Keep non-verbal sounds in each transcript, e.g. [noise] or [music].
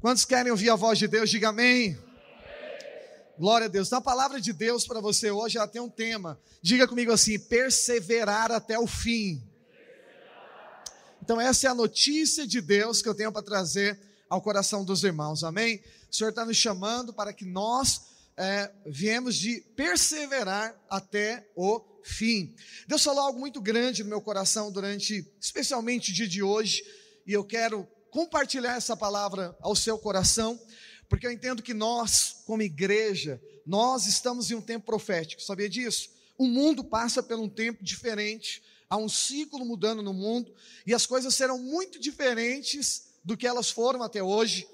Quantos querem ouvir a voz de Deus? Diga amém. Glória a Deus. Na palavra de Deus para você hoje, ela tem um tema. Diga comigo assim: perseverar até o fim. Então, essa é a notícia de Deus que eu tenho para trazer ao coração dos irmãos, amém? O Senhor está nos chamando para que nós é, viemos de perseverar até o fim. Deus falou algo muito grande no meu coração durante, especialmente o dia de hoje, e eu quero compartilhar essa palavra ao seu coração, porque eu entendo que nós, como igreja, nós estamos em um tempo profético, sabia disso? O mundo passa por um tempo diferente, há um ciclo mudando no mundo, e as coisas serão muito diferentes do que elas foram até hoje.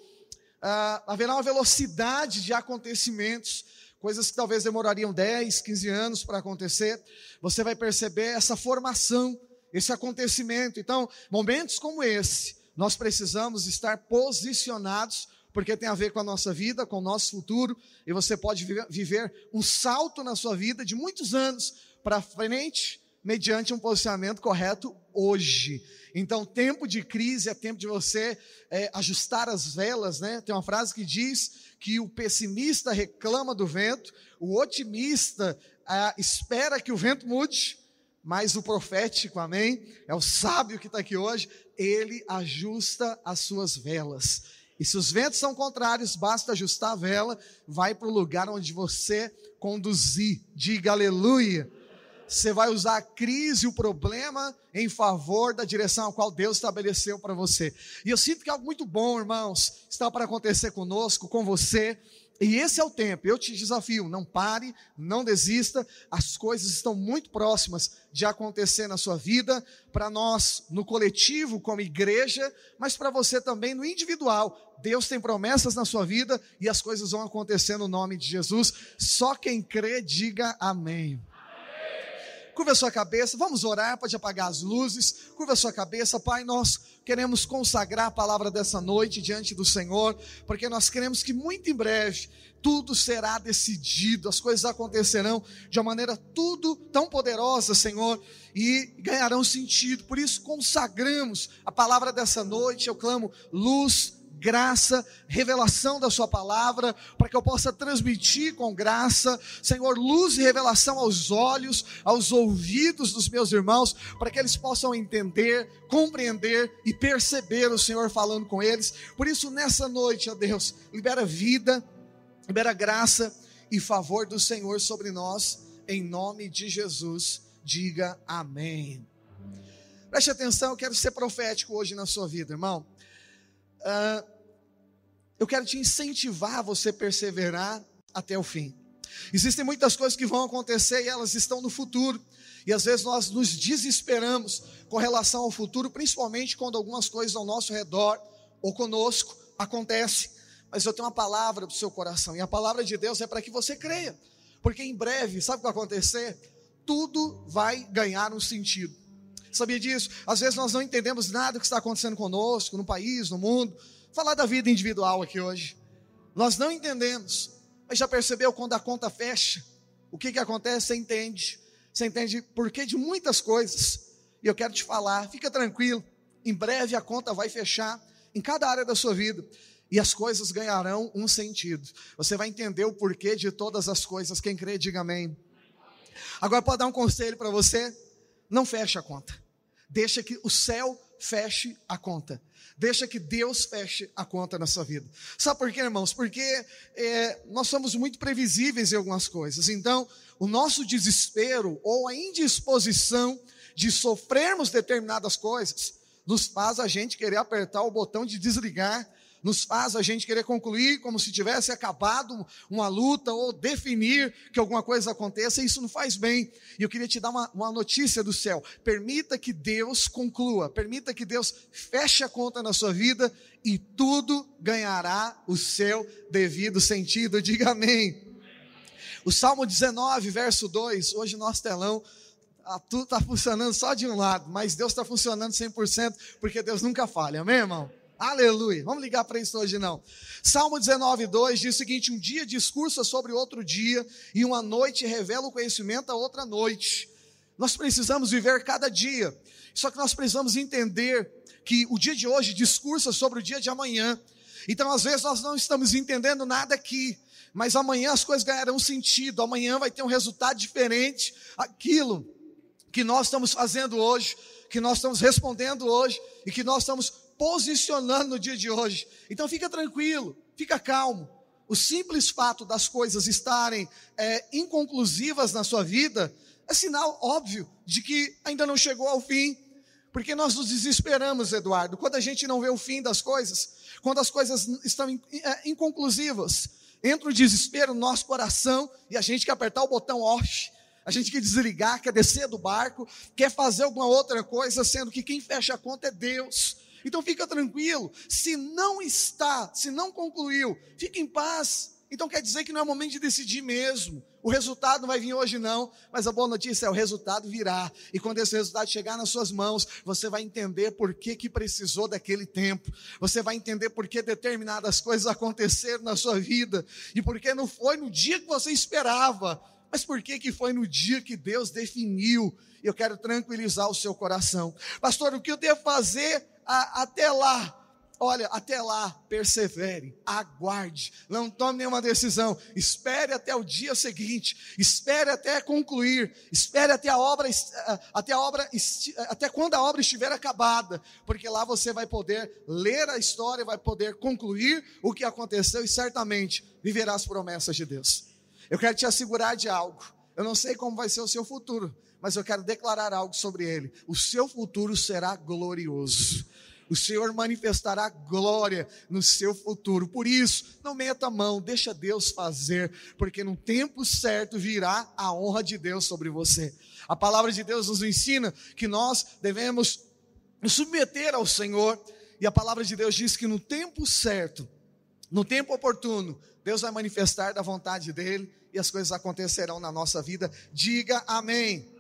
Ah, haverá uma velocidade de acontecimentos, coisas que talvez demorariam 10, 15 anos para acontecer. Você vai perceber essa formação, esse acontecimento. Então, momentos como esse, nós precisamos estar posicionados, porque tem a ver com a nossa vida, com o nosso futuro, e você pode viver um salto na sua vida de muitos anos para frente, mediante um posicionamento correto hoje. Então, tempo de crise é tempo de você é, ajustar as velas, né? Tem uma frase que diz que o pessimista reclama do vento, o otimista ah, espera que o vento mude, mas o profético, amém? É o sábio que está aqui hoje, ele ajusta as suas velas. E se os ventos são contrários, basta ajustar a vela, vai para o lugar onde você conduzir. Diga aleluia. Você vai usar a crise, o problema, em favor da direção a qual Deus estabeleceu para você. E eu sinto que é algo muito bom, irmãos, está para acontecer conosco, com você. E esse é o tempo, eu te desafio, não pare, não desista, as coisas estão muito próximas de acontecer na sua vida, para nós no coletivo, como igreja, mas para você também no individual. Deus tem promessas na sua vida e as coisas vão acontecer no nome de Jesus. Só quem crê, diga amém. Curva a sua cabeça, vamos orar, pode apagar as luzes. Curva a sua cabeça, Pai, nós queremos consagrar a palavra dessa noite diante do Senhor, porque nós queremos que muito em breve tudo será decidido, as coisas acontecerão de uma maneira tudo tão poderosa, Senhor, e ganharão sentido. Por isso consagramos a palavra dessa noite. Eu clamo luz, graça, revelação da Sua palavra, para que eu possa transmitir com graça, Senhor, luz e revelação aos olhos, aos ouvidos dos meus irmãos, para que eles possam entender, compreender e perceber o Senhor falando com eles. Por isso, nessa noite, ó Deus, libera vida, libera graça e favor do Senhor sobre nós, em nome de Jesus. Diga amém. Preste atenção, eu quero ser profético hoje na sua vida, irmão. Uh, eu quero te incentivar a você perseverar até o fim. Existem muitas coisas que vão acontecer e elas estão no futuro. E às vezes nós nos desesperamos com relação ao futuro, principalmente quando algumas coisas ao nosso redor ou conosco acontecem. Mas eu tenho uma palavra para o seu coração, e a palavra de Deus é para que você creia, porque em breve, sabe o que vai acontecer? Tudo vai ganhar um sentido. Sabia disso? Às vezes nós não entendemos nada do que está acontecendo conosco, no país, no mundo. Vou falar da vida individual aqui hoje. Nós não entendemos, mas já percebeu quando a conta fecha? O que, que acontece? Você entende. Você entende por que de muitas coisas. E eu quero te falar, fica tranquilo. Em breve a conta vai fechar em cada área da sua vida e as coisas ganharão um sentido. Você vai entender o porquê de todas as coisas. Quem crê, diga amém. Agora, pode dar um conselho para você? Não feche a conta. Deixa que o céu feche a conta. Deixa que Deus feche a conta na sua vida. Sabe por quê, irmãos? Porque é, nós somos muito previsíveis em algumas coisas. Então, o nosso desespero ou a indisposição de sofrermos determinadas coisas nos faz a gente querer apertar o botão de desligar nos faz a gente querer concluir como se tivesse acabado uma luta ou definir que alguma coisa aconteça, e isso não faz bem. E eu queria te dar uma, uma notícia do céu: permita que Deus conclua, permita que Deus feche a conta na sua vida e tudo ganhará o seu devido sentido. Diga amém. O Salmo 19, verso 2, hoje nosso telão tudo está funcionando só de um lado, mas Deus está funcionando 100%, porque Deus nunca falha, amém, irmão? Aleluia. Vamos ligar para isso hoje não. Salmo 19, 2 diz o seguinte: Um dia discursa sobre outro dia, e uma noite revela o conhecimento a outra noite. Nós precisamos viver cada dia. Só que nós precisamos entender que o dia de hoje discursa sobre o dia de amanhã. Então, às vezes, nós não estamos entendendo nada aqui, mas amanhã as coisas ganharão sentido, amanhã vai ter um resultado diferente. Aquilo que nós estamos fazendo hoje, que nós estamos respondendo hoje e que nós estamos posicionando no dia de hoje. Então, fica tranquilo, fica calmo. O simples fato das coisas estarem é, inconclusivas na sua vida é sinal óbvio de que ainda não chegou ao fim. Porque nós nos desesperamos, Eduardo, quando a gente não vê o fim das coisas, quando as coisas estão é, inconclusivas, entra o desespero no nosso coração e a gente quer apertar o botão off, a gente quer desligar, quer descer do barco, quer fazer alguma outra coisa, sendo que quem fecha a conta é Deus. Então fica tranquilo, se não está, se não concluiu, fique em paz. Então quer dizer que não é momento de decidir mesmo. O resultado não vai vir hoje, não, mas a boa notícia é: o resultado virá. E quando esse resultado chegar nas suas mãos, você vai entender por que, que precisou daquele tempo. Você vai entender por que determinadas coisas aconteceram na sua vida. E por que não foi no dia que você esperava, mas por que, que foi no dia que Deus definiu. Eu quero tranquilizar o seu coração. Pastor, o que eu devo fazer a, até lá? Olha, até lá, persevere, aguarde, não tome nenhuma decisão, espere até o dia seguinte, espere até concluir, espere até a obra, até a obra, até quando a obra estiver acabada, porque lá você vai poder ler a história, vai poder concluir o que aconteceu e certamente viverá as promessas de Deus. Eu quero te assegurar de algo, eu não sei como vai ser o seu futuro, mas eu quero declarar algo sobre ele: o seu futuro será glorioso o Senhor manifestará glória no seu futuro. Por isso, não meta a mão, deixa Deus fazer, porque no tempo certo virá a honra de Deus sobre você. A palavra de Deus nos ensina que nós devemos nos submeter ao Senhor, e a palavra de Deus diz que no tempo certo, no tempo oportuno, Deus vai manifestar da vontade dele e as coisas acontecerão na nossa vida. Diga amém.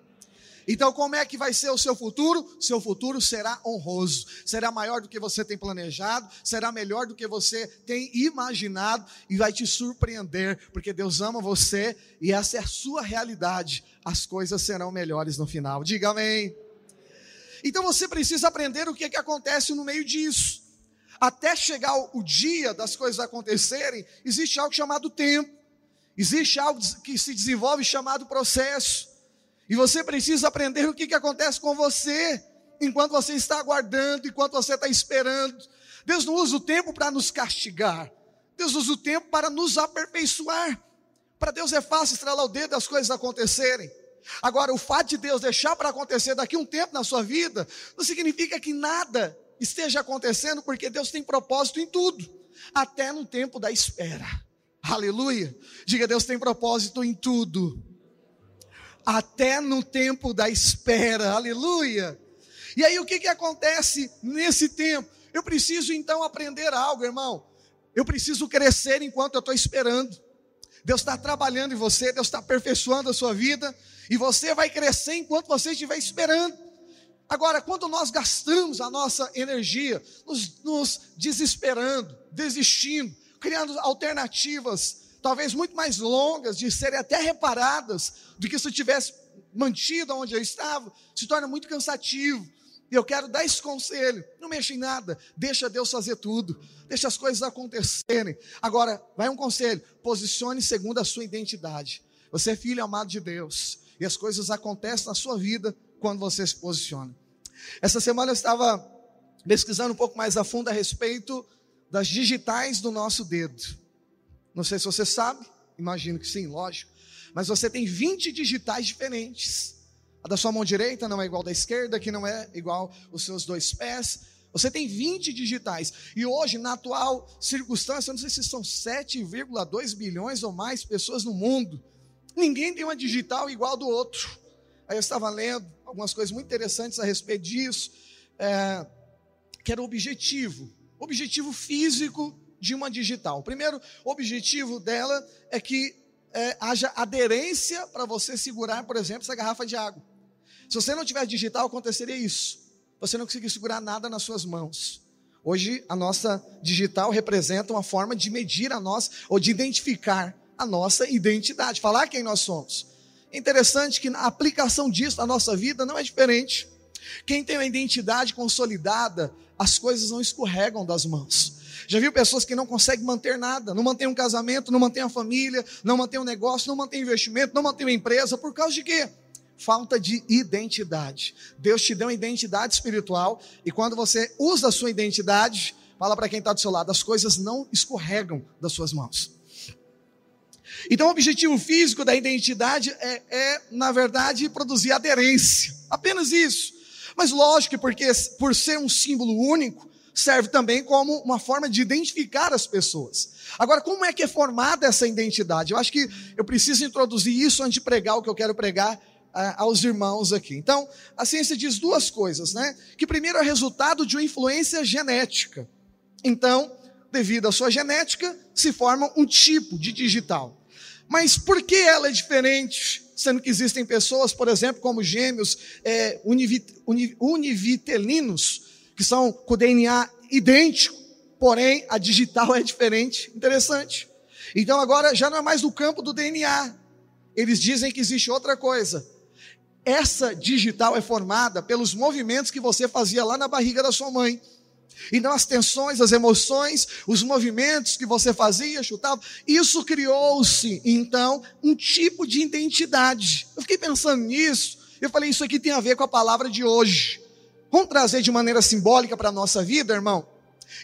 Então, como é que vai ser o seu futuro? Seu futuro será honroso, será maior do que você tem planejado, será melhor do que você tem imaginado e vai te surpreender, porque Deus ama você e essa é a sua realidade. As coisas serão melhores no final. Diga amém. Então você precisa aprender o que, é que acontece no meio disso. Até chegar o dia das coisas acontecerem, existe algo chamado tempo, existe algo que se desenvolve chamado processo. E você precisa aprender o que, que acontece com você enquanto você está aguardando, enquanto você está esperando. Deus não usa o tempo para nos castigar. Deus usa o tempo para nos aperfeiçoar. Para Deus é fácil estralar o dedo e as coisas acontecerem. Agora, o fato de Deus deixar para acontecer daqui um tempo na sua vida, não significa que nada esteja acontecendo, porque Deus tem propósito em tudo, até no tempo da espera. Aleluia. Diga, Deus tem propósito em tudo até no tempo da espera, aleluia. E aí o que, que acontece nesse tempo? Eu preciso então aprender algo, irmão. Eu preciso crescer enquanto eu estou esperando. Deus está trabalhando em você, Deus está aperfeiçoando a sua vida, e você vai crescer enquanto você estiver esperando. Agora, quando nós gastamos a nossa energia nos, nos desesperando, desistindo, criando alternativas talvez muito mais longas, de serem até reparadas, do que se eu tivesse mantido onde eu estava, se torna muito cansativo. E eu quero dar esse conselho: não mexa em nada, deixa Deus fazer tudo, deixa as coisas acontecerem. Agora, vai um conselho: posicione segundo a sua identidade. Você é filho amado de Deus, e as coisas acontecem na sua vida quando você se posiciona. Essa semana eu estava pesquisando um pouco mais a fundo a respeito das digitais do nosso dedo. Não sei se você sabe, imagino que sim, lógico. Mas você tem 20 digitais diferentes. A da sua mão direita não é igual da esquerda, que não é igual os seus dois pés. Você tem 20 digitais. E hoje, na atual circunstância, eu não sei se são 7,2 bilhões ou mais pessoas no mundo. Ninguém tem uma digital igual do outro. Aí eu estava lendo algumas coisas muito interessantes a respeito disso, é, que era o objetivo. Objetivo físico de uma digital. O primeiro objetivo dela é que é, haja aderência para você segurar, por exemplo, essa garrafa de água. Se você não tiver digital, aconteceria isso. Você não conseguiria segurar nada nas suas mãos. Hoje, a nossa digital representa uma forma de medir a nossa, ou de identificar a nossa identidade, falar quem nós somos. É interessante que a aplicação disso na nossa vida não é diferente. Quem tem uma identidade consolidada, as coisas não escorregam das mãos. Já viu pessoas que não conseguem manter nada, não mantêm um casamento, não mantêm a família, não mantêm um negócio, não mantêm investimento, não mantêm uma empresa, por causa de quê? Falta de identidade. Deus te deu uma identidade espiritual e quando você usa a sua identidade, fala para quem está do seu lado, as coisas não escorregam das suas mãos. Então, o objetivo físico da identidade é, é, na verdade, produzir aderência. Apenas isso. Mas lógico, porque por ser um símbolo único, serve também como uma forma de identificar as pessoas. Agora, como é que é formada essa identidade? Eu acho que eu preciso introduzir isso antes de pregar o que eu quero pregar ah, aos irmãos aqui. Então, a ciência diz duas coisas, né? Que primeiro é resultado de uma influência genética. Então, devido à sua genética, se forma um tipo de digital. Mas por que ela é diferente? Sendo que existem pessoas, por exemplo, como gêmeos é, univit, univitelinos, que são com DNA idêntico, porém a digital é diferente. Interessante. Então agora já não é mais no campo do DNA. Eles dizem que existe outra coisa. Essa digital é formada pelos movimentos que você fazia lá na barriga da sua mãe. Então, as tensões, as emoções, os movimentos que você fazia, chutava, isso criou-se, então, um tipo de identidade. Eu fiquei pensando nisso, eu falei, isso aqui tem a ver com a palavra de hoje. Vamos trazer de maneira simbólica para a nossa vida, irmão?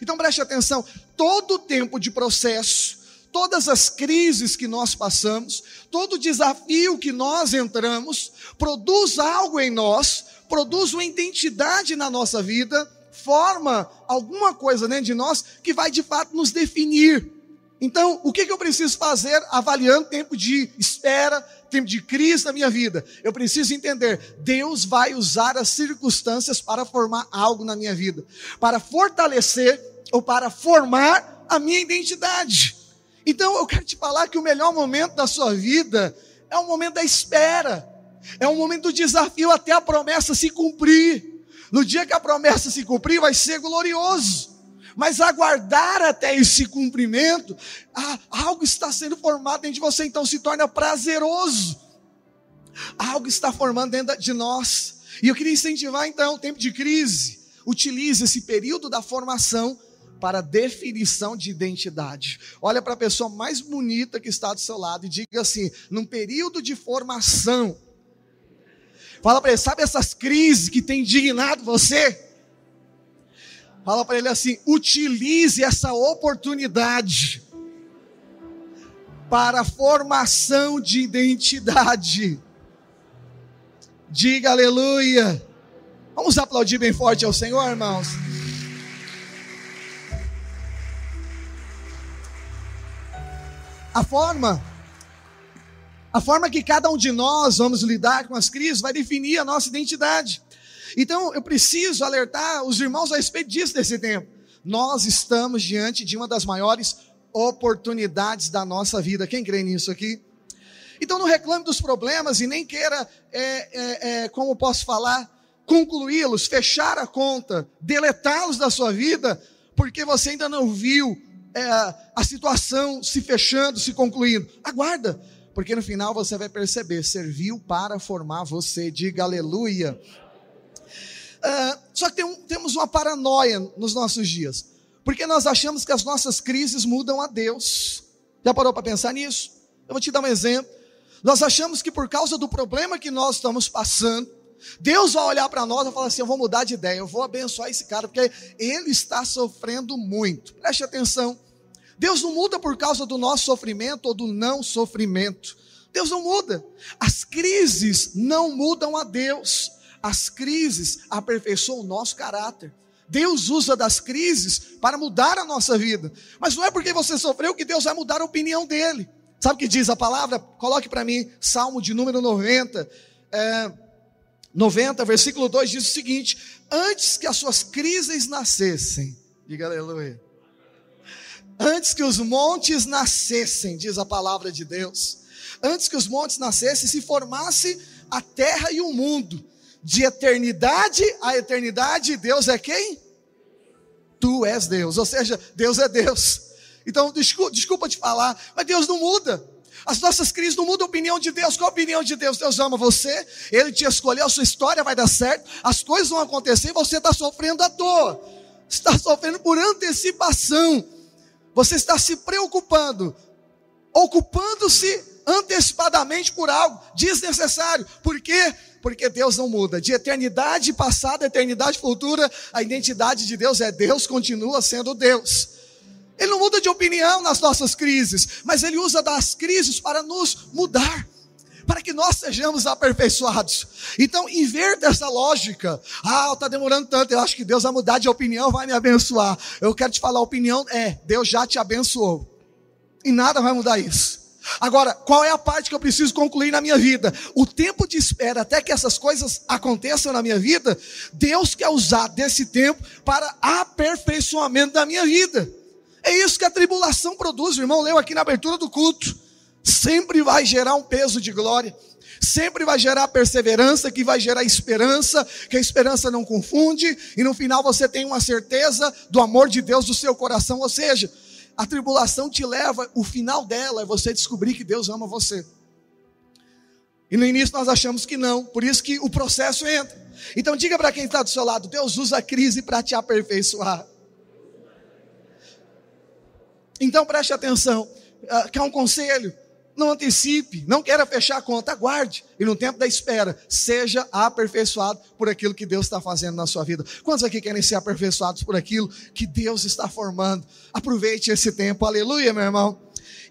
Então, preste atenção: todo tempo de processo, todas as crises que nós passamos, todo desafio que nós entramos, produz algo em nós, produz uma identidade na nossa vida forma alguma coisa dentro de nós que vai de fato nos definir. Então, o que, que eu preciso fazer avaliando tempo de espera, tempo de crise na minha vida? Eu preciso entender, Deus vai usar as circunstâncias para formar algo na minha vida, para fortalecer ou para formar a minha identidade. Então, eu quero te falar que o melhor momento da sua vida é o momento da espera, é o momento do desafio até a promessa se cumprir. No dia que a promessa se cumprir, vai ser glorioso. Mas aguardar até esse cumprimento, algo está sendo formado dentro de você, então se torna prazeroso. Algo está formando dentro de nós. E eu queria incentivar então o tempo de crise. Utilize esse período da formação para definição de identidade. Olha para a pessoa mais bonita que está do seu lado e diga assim: num período de formação, Fala para ele, sabe essas crises que tem indignado você? Fala para ele assim: utilize essa oportunidade para formação de identidade. Diga aleluia. Vamos aplaudir bem forte ao Senhor, irmãos. A forma a forma que cada um de nós vamos lidar com as crises vai definir a nossa identidade. Então, eu preciso alertar os irmãos a respeito disso desse tempo. Nós estamos diante de uma das maiores oportunidades da nossa vida. Quem crê nisso aqui? Então, não reclame dos problemas e nem queira, é, é, é, como posso falar, concluí-los, fechar a conta, deletá-los da sua vida, porque você ainda não viu é, a situação se fechando, se concluindo. Aguarda, porque no final você vai perceber, serviu para formar você, diga aleluia. Uh, só que tem um, temos uma paranoia nos nossos dias, porque nós achamos que as nossas crises mudam a Deus. Já parou para pensar nisso? Eu vou te dar um exemplo. Nós achamos que por causa do problema que nós estamos passando, Deus vai olhar para nós e falar assim: eu vou mudar de ideia, eu vou abençoar esse cara, porque ele está sofrendo muito. Preste atenção. Deus não muda por causa do nosso sofrimento ou do não sofrimento. Deus não muda. As crises não mudam a Deus. As crises aperfeiçoam o nosso caráter. Deus usa das crises para mudar a nossa vida. Mas não é porque você sofreu que Deus vai mudar a opinião dele. Sabe o que diz a palavra? Coloque para mim, Salmo de número 90. É, 90, versículo 2 diz o seguinte: Antes que as suas crises nascessem, diga aleluia Antes que os montes nascessem, diz a palavra de Deus, antes que os montes nascessem, se formasse a terra e o mundo, de eternidade a eternidade, Deus é quem? Tu és Deus, ou seja, Deus é Deus. Então, desculpa, desculpa te falar, mas Deus não muda. As nossas crises não mudam a opinião de Deus. Qual a opinião de Deus? Deus ama você, Ele te escolheu, a sua história vai dar certo, as coisas vão acontecer e você está sofrendo à toa. está sofrendo por antecipação. Você está se preocupando, ocupando-se antecipadamente por algo desnecessário. Por quê? Porque Deus não muda. De eternidade passada, eternidade futura, a identidade de Deus é Deus continua sendo Deus. Ele não muda de opinião nas nossas crises, mas ele usa das crises para nos mudar para que nós sejamos aperfeiçoados. Então, inverta essa lógica. Ah, está demorando tanto, eu acho que Deus vai mudar de opinião, vai me abençoar. Eu quero te falar, a opinião é, Deus já te abençoou. E nada vai mudar isso. Agora, qual é a parte que eu preciso concluir na minha vida? O tempo de espera até que essas coisas aconteçam na minha vida, Deus quer usar desse tempo para aperfeiçoamento da minha vida. É isso que a tribulação produz, o irmão leu aqui na abertura do culto sempre vai gerar um peso de glória, sempre vai gerar perseverança, que vai gerar esperança, que a esperança não confunde, e no final você tem uma certeza do amor de Deus do seu coração, ou seja, a tribulação te leva, o final dela é você descobrir que Deus ama você. E no início nós achamos que não, por isso que o processo entra. Então diga para quem está do seu lado: Deus usa a crise para te aperfeiçoar. Então preste atenção. Uh, quer um conselho? Não antecipe, não queira fechar a conta, aguarde. E no tempo da espera, seja aperfeiçoado por aquilo que Deus está fazendo na sua vida. Quantos aqui querem ser aperfeiçoados por aquilo que Deus está formando? Aproveite esse tempo, aleluia, meu irmão.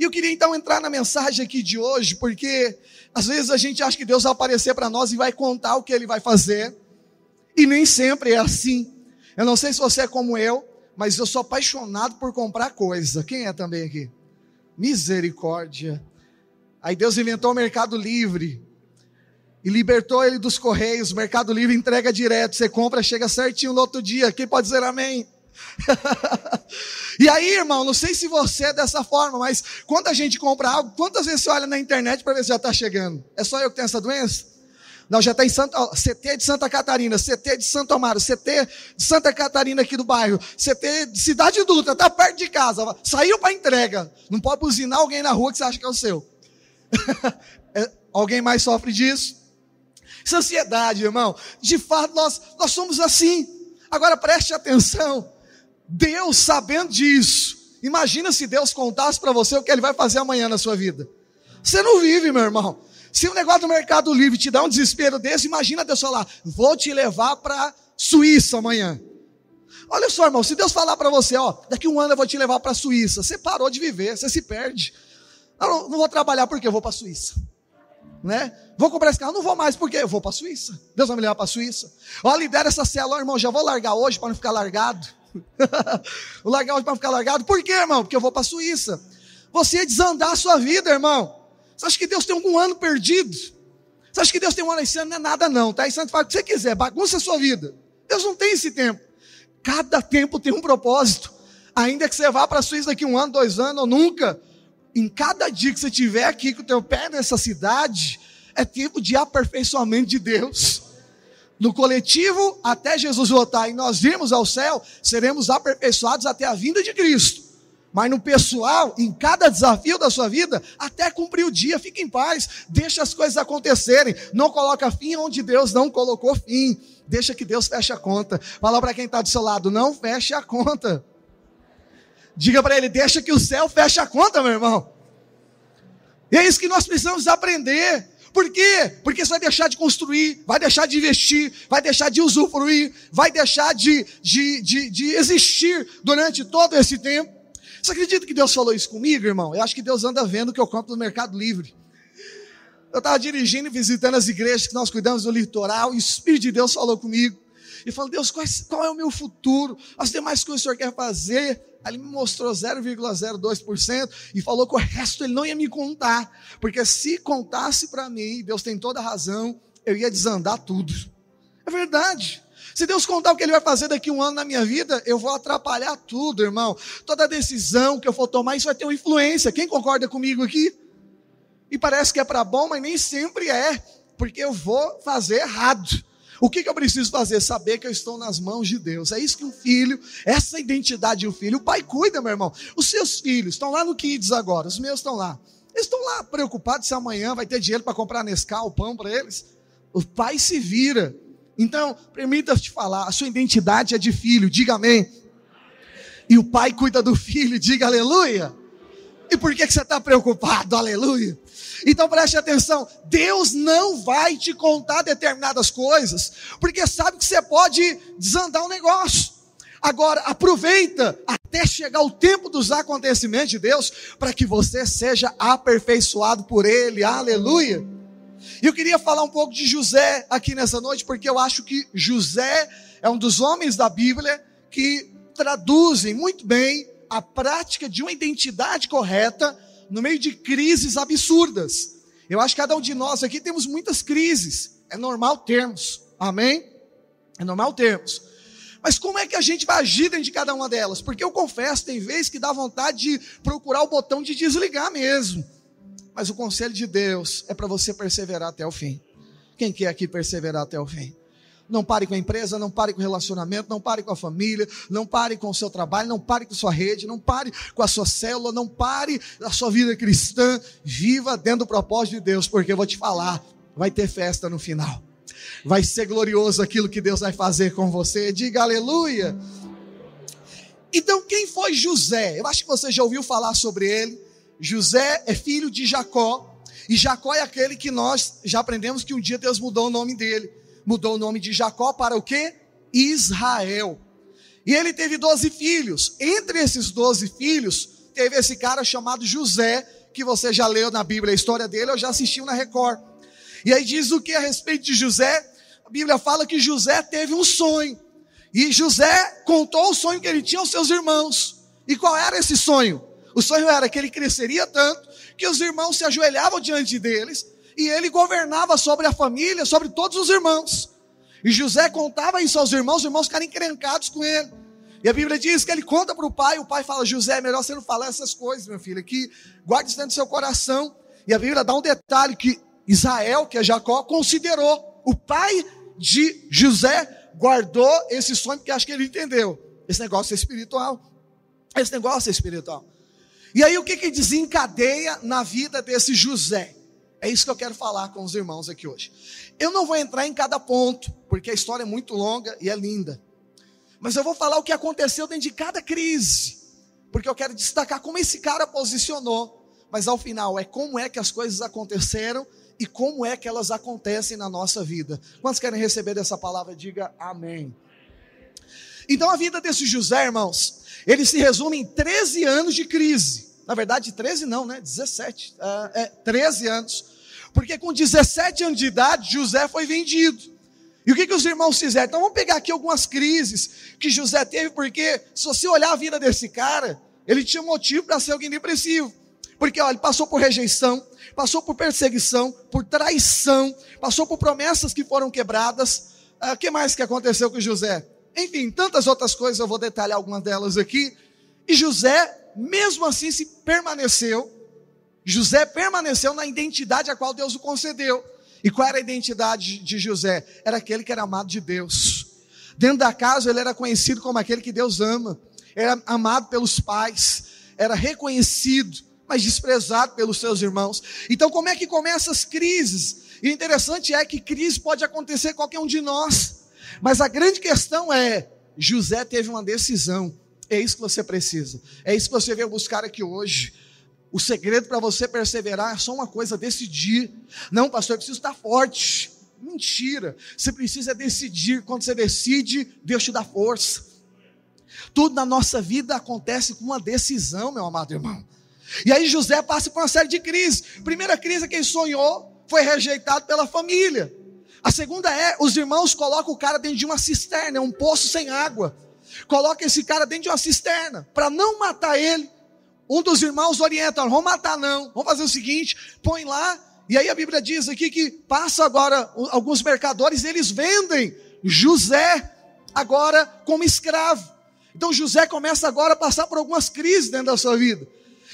E eu queria então entrar na mensagem aqui de hoje, porque às vezes a gente acha que Deus vai aparecer para nós e vai contar o que Ele vai fazer, e nem sempre é assim. Eu não sei se você é como eu, mas eu sou apaixonado por comprar coisa. Quem é também aqui? Misericórdia. Aí Deus inventou o Mercado Livre e libertou ele dos correios. Mercado Livre entrega direto. Você compra, chega certinho no outro dia. Quem pode dizer amém? [laughs] e aí, irmão, não sei se você é dessa forma, mas quando a gente compra algo, quantas vezes você olha na internet para ver se já está chegando? É só eu que tenho essa doença? Não, já está em Santa, CT de Santa Catarina, CT de Santo Amaro, CT de Santa Catarina aqui do bairro, CT de Cidade Dutra, está perto de casa, saiu para entrega. Não pode buzinar alguém na rua que você acha que é o seu. [laughs] É, alguém mais sofre disso? Isso é ansiedade, irmão. De fato, nós, nós somos assim. Agora preste atenção. Deus, sabendo disso, imagina se Deus contasse para você o que Ele vai fazer amanhã na sua vida. Você não vive, meu irmão. Se o negócio do Mercado Livre te dá um desespero desse, imagina Deus falar: vou te levar para Suíça amanhã. Olha só, irmão, se Deus falar para você, ó, daqui um ano eu vou te levar para a Suíça, você parou de viver, você se perde. Eu não, não vou trabalhar porque eu vou para a Suíça. Né? Vou comprar esse carro, não vou mais porque eu vou para a Suíça. Deus vai me levar para a Suíça. Ó, lidera essa célula, irmão, já vou largar hoje para não ficar largado. [laughs] vou largar hoje para não ficar largado. Por quê, irmão? Porque eu vou para a Suíça. Você ia desandar a sua vida, irmão. Você acha que Deus tem algum ano perdido? Você acha que Deus tem um ano esse ano? Não é nada, não, tá? E Santo fala o que você quiser, bagunça a sua vida. Deus não tem esse tempo. Cada tempo tem um propósito. Ainda que você vá para a Suíça daqui um ano, dois anos ou nunca, em cada dia que você estiver aqui com o teu pé nessa cidade, é tempo de aperfeiçoamento de Deus. No coletivo, até Jesus voltar e nós irmos ao céu, seremos aperfeiçoados até a vinda de Cristo. Mas no pessoal, em cada desafio da sua vida, até cumprir o dia, fique em paz, deixa as coisas acontecerem. Não coloca fim onde Deus não colocou fim. Deixa que Deus feche a conta. Fala para quem está do seu lado, não feche a conta. Diga para ele: deixa que o céu feche a conta, meu irmão. E é isso que nós precisamos aprender. Por quê? Porque você vai deixar de construir, vai deixar de investir, vai deixar de usufruir, vai deixar de, de, de, de existir durante todo esse tempo. Você acredita que Deus falou isso comigo, irmão? Eu acho que Deus anda vendo que eu compro no Mercado Livre. Eu estava dirigindo e visitando as igrejas que nós cuidamos do litoral, e o Espírito de Deus falou comigo. E falou: Deus, qual é, qual é o meu futuro? As demais coisas que o Senhor quer fazer. Aí ele me mostrou 0,02% e falou que o resto ele não ia me contar, porque se contasse para mim, Deus tem toda a razão, eu ia desandar tudo. É verdade. Se Deus contar o que Ele vai fazer daqui um ano na minha vida, eu vou atrapalhar tudo, irmão. Toda decisão que eu for tomar, isso vai ter uma influência. Quem concorda comigo aqui? E parece que é para bom, mas nem sempre é, porque eu vou fazer errado. O que, que, eu preciso fazer? Saber que eu estou nas mãos de Deus. É isso que um filho, essa identidade de um filho, o pai cuida, meu irmão. Os seus filhos estão lá no Kids agora, os meus estão lá. Eles estão lá preocupados se amanhã vai ter dinheiro para comprar Nescau, pão para eles. O pai se vira. Então, permita-te falar, a sua identidade é de filho, diga amém. E o pai cuida do filho, diga aleluia. E por que, que você está preocupado? Aleluia. Então preste atenção: Deus não vai te contar determinadas coisas, porque sabe que você pode desandar um negócio. Agora, aproveita até chegar o tempo dos acontecimentos de Deus, para que você seja aperfeiçoado por Ele, aleluia. E eu queria falar um pouco de José aqui nessa noite, porque eu acho que José é um dos homens da Bíblia que traduzem muito bem a prática de uma identidade correta no meio de crises absurdas. Eu acho que cada um de nós aqui temos muitas crises, é normal termos, amém? É normal termos. Mas como é que a gente vai agir dentro de cada uma delas? Porque eu confesso, tem vezes que dá vontade de procurar o botão de desligar mesmo. Mas o conselho de Deus é para você perseverar até o fim. Quem quer aqui perseverar até o fim? Não pare com a empresa, não pare com o relacionamento, não pare com a família, não pare com o seu trabalho, não pare com a sua rede, não pare com a sua célula, não pare a sua vida cristã. Viva dentro do propósito de Deus, porque eu vou te falar, vai ter festa no final. Vai ser glorioso aquilo que Deus vai fazer com você. Diga aleluia. Então, quem foi José? Eu acho que você já ouviu falar sobre ele. José é filho de Jacó. E Jacó é aquele que nós já aprendemos que um dia Deus mudou o nome dele. Mudou o nome de Jacó para o quê? Israel. E ele teve doze filhos. Entre esses doze filhos, teve esse cara chamado José, que você já leu na Bíblia a história dele, eu já assisti na Record. E aí diz o que a respeito de José? A Bíblia fala que José teve um sonho. E José contou o sonho que ele tinha aos seus irmãos. E qual era esse sonho? O sonho era que ele cresceria tanto que os irmãos se ajoelhavam diante deles e ele governava sobre a família, sobre todos os irmãos. E José contava isso aos irmãos, os irmãos ficaram encrencados com ele. E a Bíblia diz que ele conta para o pai, o pai fala: José, é melhor você não falar essas coisas, meu filho, que guarde isso dentro do seu coração. E a Bíblia dá um detalhe que Israel, que é Jacó, considerou. O pai de José guardou esse sonho porque acho que ele entendeu. Esse negócio é espiritual. Esse negócio é espiritual. E aí o que, que desencadeia na vida desse José? É isso que eu quero falar com os irmãos aqui hoje. Eu não vou entrar em cada ponto, porque a história é muito longa e é linda. Mas eu vou falar o que aconteceu dentro de cada crise, porque eu quero destacar como esse cara posicionou. Mas ao final é como é que as coisas aconteceram e como é que elas acontecem na nossa vida. Quantos querem receber dessa palavra? Diga amém. Então a vida desse José, irmãos, ele se resume em 13 anos de crise. Na verdade, 13 não, né? 17. Uh, é, 13 anos. Porque com 17 anos de idade, José foi vendido. E o que, que os irmãos fizeram? Então vamos pegar aqui algumas crises que José teve, porque se você olhar a vida desse cara, ele tinha motivo para ser alguém depressivo. Porque olha, ele passou por rejeição, passou por perseguição, por traição, passou por promessas que foram quebradas. O uh, que mais que aconteceu com José? Enfim, tantas outras coisas, eu vou detalhar algumas delas aqui. E José, mesmo assim, se permaneceu. José permaneceu na identidade a qual Deus o concedeu. E qual era a identidade de José? Era aquele que era amado de Deus. Dentro da casa ele era conhecido como aquele que Deus ama. Era amado pelos pais, era reconhecido, mas desprezado pelos seus irmãos. Então, como é que começam as crises? E o interessante é que crise pode acontecer qualquer um de nós. Mas a grande questão é: José teve uma decisão. É isso que você precisa. É isso que você veio buscar aqui hoje. O segredo para você perseverar é só uma coisa: decidir. Não, pastor, eu preciso estar forte. Mentira. Você precisa decidir. Quando você decide, Deus te dá força. Tudo na nossa vida acontece com uma decisão, meu amado irmão. E aí José passa por uma série de crises. Primeira crise que ele sonhou foi rejeitado pela família. A segunda é, os irmãos colocam o cara dentro de uma cisterna, um poço sem água. Coloca esse cara dentro de uma cisterna para não matar ele. Um dos irmãos orienta, vamos matar não. Vamos fazer o seguinte, põe lá. E aí a Bíblia diz aqui que passa agora alguns mercadores, eles vendem José agora como escravo. Então José começa agora a passar por algumas crises dentro da sua vida.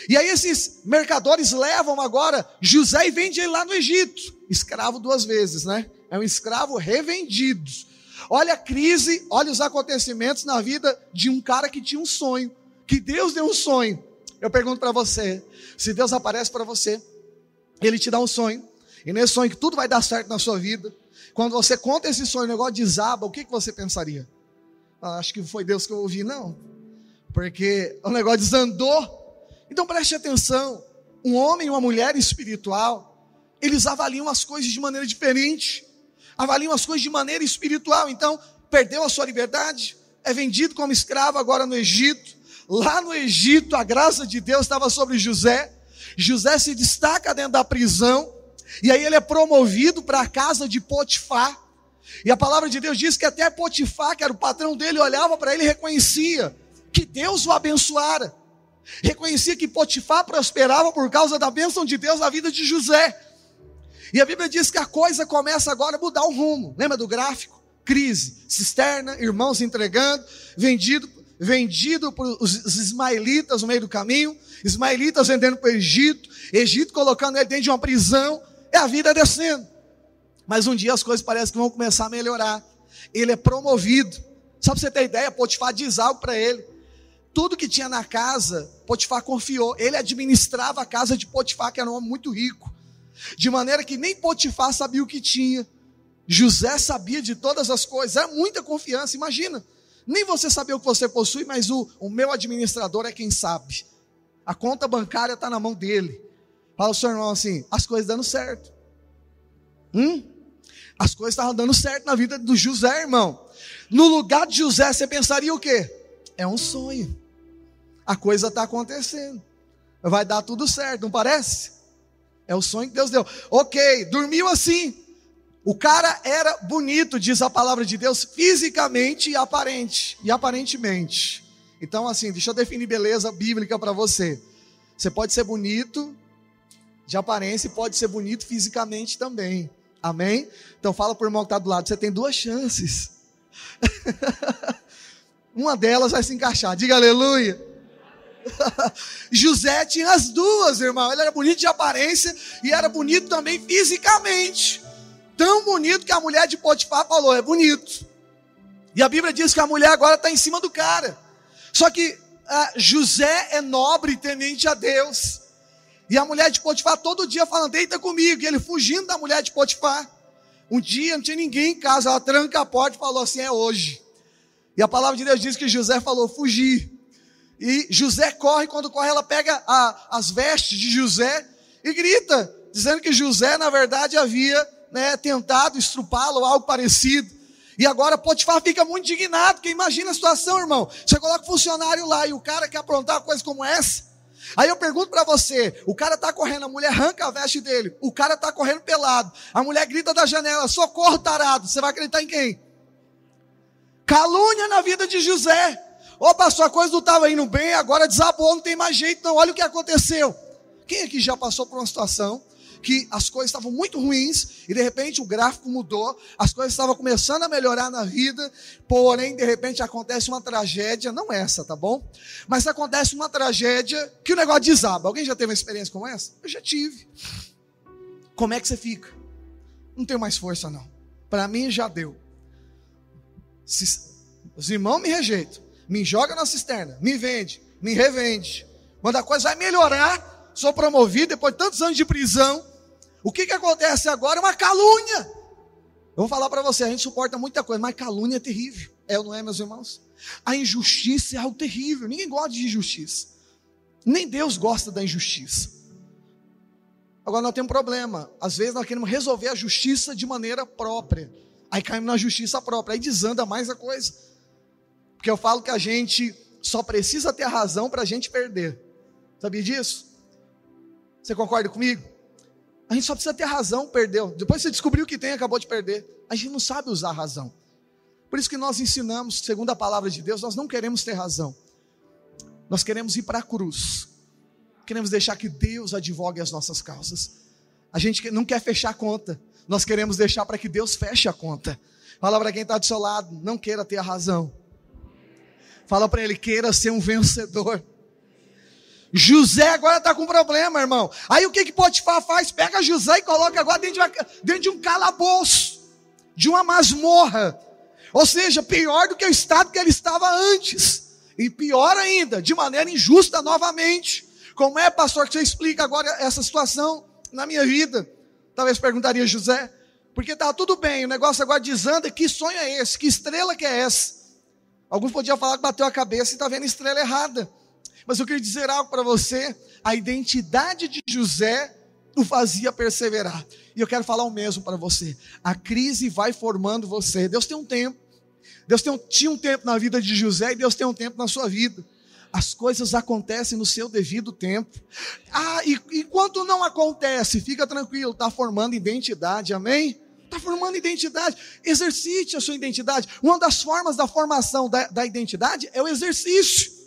E aí esses mercadores levam agora José e vendem ele lá no Egito. Escravo duas vezes, né? É um escravo revendido. Olha a crise, olha os acontecimentos na vida de um cara que tinha um sonho, que Deus deu um sonho. Eu pergunto para você, se Deus aparece para você, ele te dá um sonho, e nesse sonho que tudo vai dar certo na sua vida, quando você conta esse sonho, o negócio desaba, o que, que você pensaria? Ah, acho que foi Deus que eu ouvi, não. porque o negócio desandou. Então preste atenção: um homem e uma mulher espiritual, eles avaliam as coisas de maneira diferente, avaliam as coisas de maneira espiritual. Então, perdeu a sua liberdade, é vendido como escravo agora no Egito. Lá no Egito, a graça de Deus estava sobre José. José se destaca dentro da prisão, e aí ele é promovido para a casa de Potifar. E a palavra de Deus diz que até Potifar, que era o patrão dele, olhava para ele e reconhecia que Deus o abençoara. Reconhecia que Potifar prosperava por causa da bênção de Deus na vida de José. E a Bíblia diz que a coisa começa agora a mudar o rumo. Lembra do gráfico? Crise, cisterna, irmãos entregando, vendido, vendido para os ismaelitas no meio do caminho, ismaelitas vendendo para o Egito, Egito colocando ele dentro de uma prisão, é a vida descendo. Mas um dia as coisas parecem que vão começar a melhorar. Ele é promovido. Só para você ter ideia, Potifar diz algo para ele. Tudo que tinha na casa, Potifar confiou. Ele administrava a casa de Potifar, que era um homem muito rico. De maneira que nem Potifar sabia o que tinha. José sabia de todas as coisas. Era muita confiança, imagina. Nem você sabia o que você possui, mas o, o meu administrador é quem sabe. A conta bancária está na mão dele. Fala o seu irmão assim: as coisas dando certo. Hum? As coisas estavam dando certo na vida do José, irmão. No lugar de José, você pensaria o quê? É um sonho. A coisa está acontecendo. Vai dar tudo certo, não parece? É o sonho que Deus deu. Ok, dormiu assim. O cara era bonito, diz a palavra de Deus, fisicamente e aparente, e aparentemente. Então, assim, deixa eu definir beleza bíblica para você. Você pode ser bonito de aparência e pode ser bonito fisicamente também. Amém? Então fala para o irmão que está do lado, você tem duas chances. [laughs] Uma delas vai se encaixar. Diga aleluia. [laughs] José tinha as duas, irmão. Ele era bonito de aparência e era bonito também fisicamente. Tão bonito que a mulher de Potifar falou: é bonito. E a Bíblia diz que a mulher agora está em cima do cara. Só que uh, José é nobre temente a Deus. E a mulher de Potifar todo dia falando, deita comigo. E ele fugindo da mulher de Potifar. Um dia não tinha ninguém em casa, ela tranca a porta e falou assim: é hoje. E a palavra de Deus diz que José falou: fugir. E José corre, quando corre, ela pega a, as vestes de José e grita, dizendo que José, na verdade, havia né, tentado estrupá-lo, algo parecido. E agora Potifar fica muito indignado, porque imagina a situação, irmão. Você coloca um funcionário lá e o cara quer aprontar uma coisa como essa. Aí eu pergunto para você: o cara está correndo, a mulher arranca a veste dele, o cara está correndo pelado, a mulher grita da janela: socorro, tarado. Você vai acreditar em quem? Calúnia na vida de José. Ô pastor, a coisa não estava indo bem, agora desabou, não tem mais jeito, não. Olha o que aconteceu. Quem aqui já passou por uma situação que as coisas estavam muito ruins e de repente o gráfico mudou, as coisas estavam começando a melhorar na vida, porém de repente acontece uma tragédia, não essa, tá bom? Mas acontece uma tragédia que o negócio desaba. Alguém já teve uma experiência como essa? Eu já tive. Como é que você fica? Não tenho mais força não. Para mim já deu. Os irmãos me rejeitam, me joga na cisterna, me vende, me revende. Quando a coisa vai melhorar, sou promovido depois de tantos anos de prisão. O que, que acontece agora? Uma calúnia. Eu vou falar para você, a gente suporta muita coisa, mas calúnia é terrível. É ou não é, meus irmãos? A injustiça é algo terrível. Ninguém gosta de injustiça. Nem Deus gosta da injustiça. Agora nós temos um problema. Às vezes nós queremos resolver a justiça de maneira própria. Aí caímos na justiça própria. Aí desanda mais a coisa. Porque eu falo que a gente só precisa ter a razão para a gente perder. Sabia disso? Você concorda comigo? A gente só precisa ter razão, perdeu. Depois você descobriu que tem, acabou de perder. A gente não sabe usar a razão. Por isso que nós ensinamos, segundo a palavra de Deus, nós não queremos ter razão. Nós queremos ir para a cruz. Queremos deixar que Deus advogue as nossas causas. A gente não quer fechar a conta. Nós queremos deixar para que Deus feche a conta. Fala para quem está do seu lado, não queira ter a razão. Fala para ele, queira ser um vencedor. José agora está com problema, irmão. Aí o que que Potifar faz? Pega José e coloca agora dentro de, uma, dentro de um calabouço, de uma masmorra. Ou seja, pior do que o estado que ele estava antes. E pior ainda, de maneira injusta novamente. Como é, pastor, que você explica agora essa situação na minha vida? Talvez perguntaria José. Porque está tudo bem, o negócio agora desanda. Que sonho é esse? Que estrela que é essa? Alguns podiam falar que bateu a cabeça e está vendo estrela errada. Mas eu queria dizer algo para você: a identidade de José o fazia perseverar. E eu quero falar o mesmo para você. A crise vai formando você. Deus tem um tempo. Deus tem um, tinha um tempo na vida de José e Deus tem um tempo na sua vida. As coisas acontecem no seu devido tempo. Ah, e enquanto não acontece, fica tranquilo, está formando identidade, amém? Está formando identidade. Exercite a sua identidade. Uma das formas da formação da, da identidade é o exercício.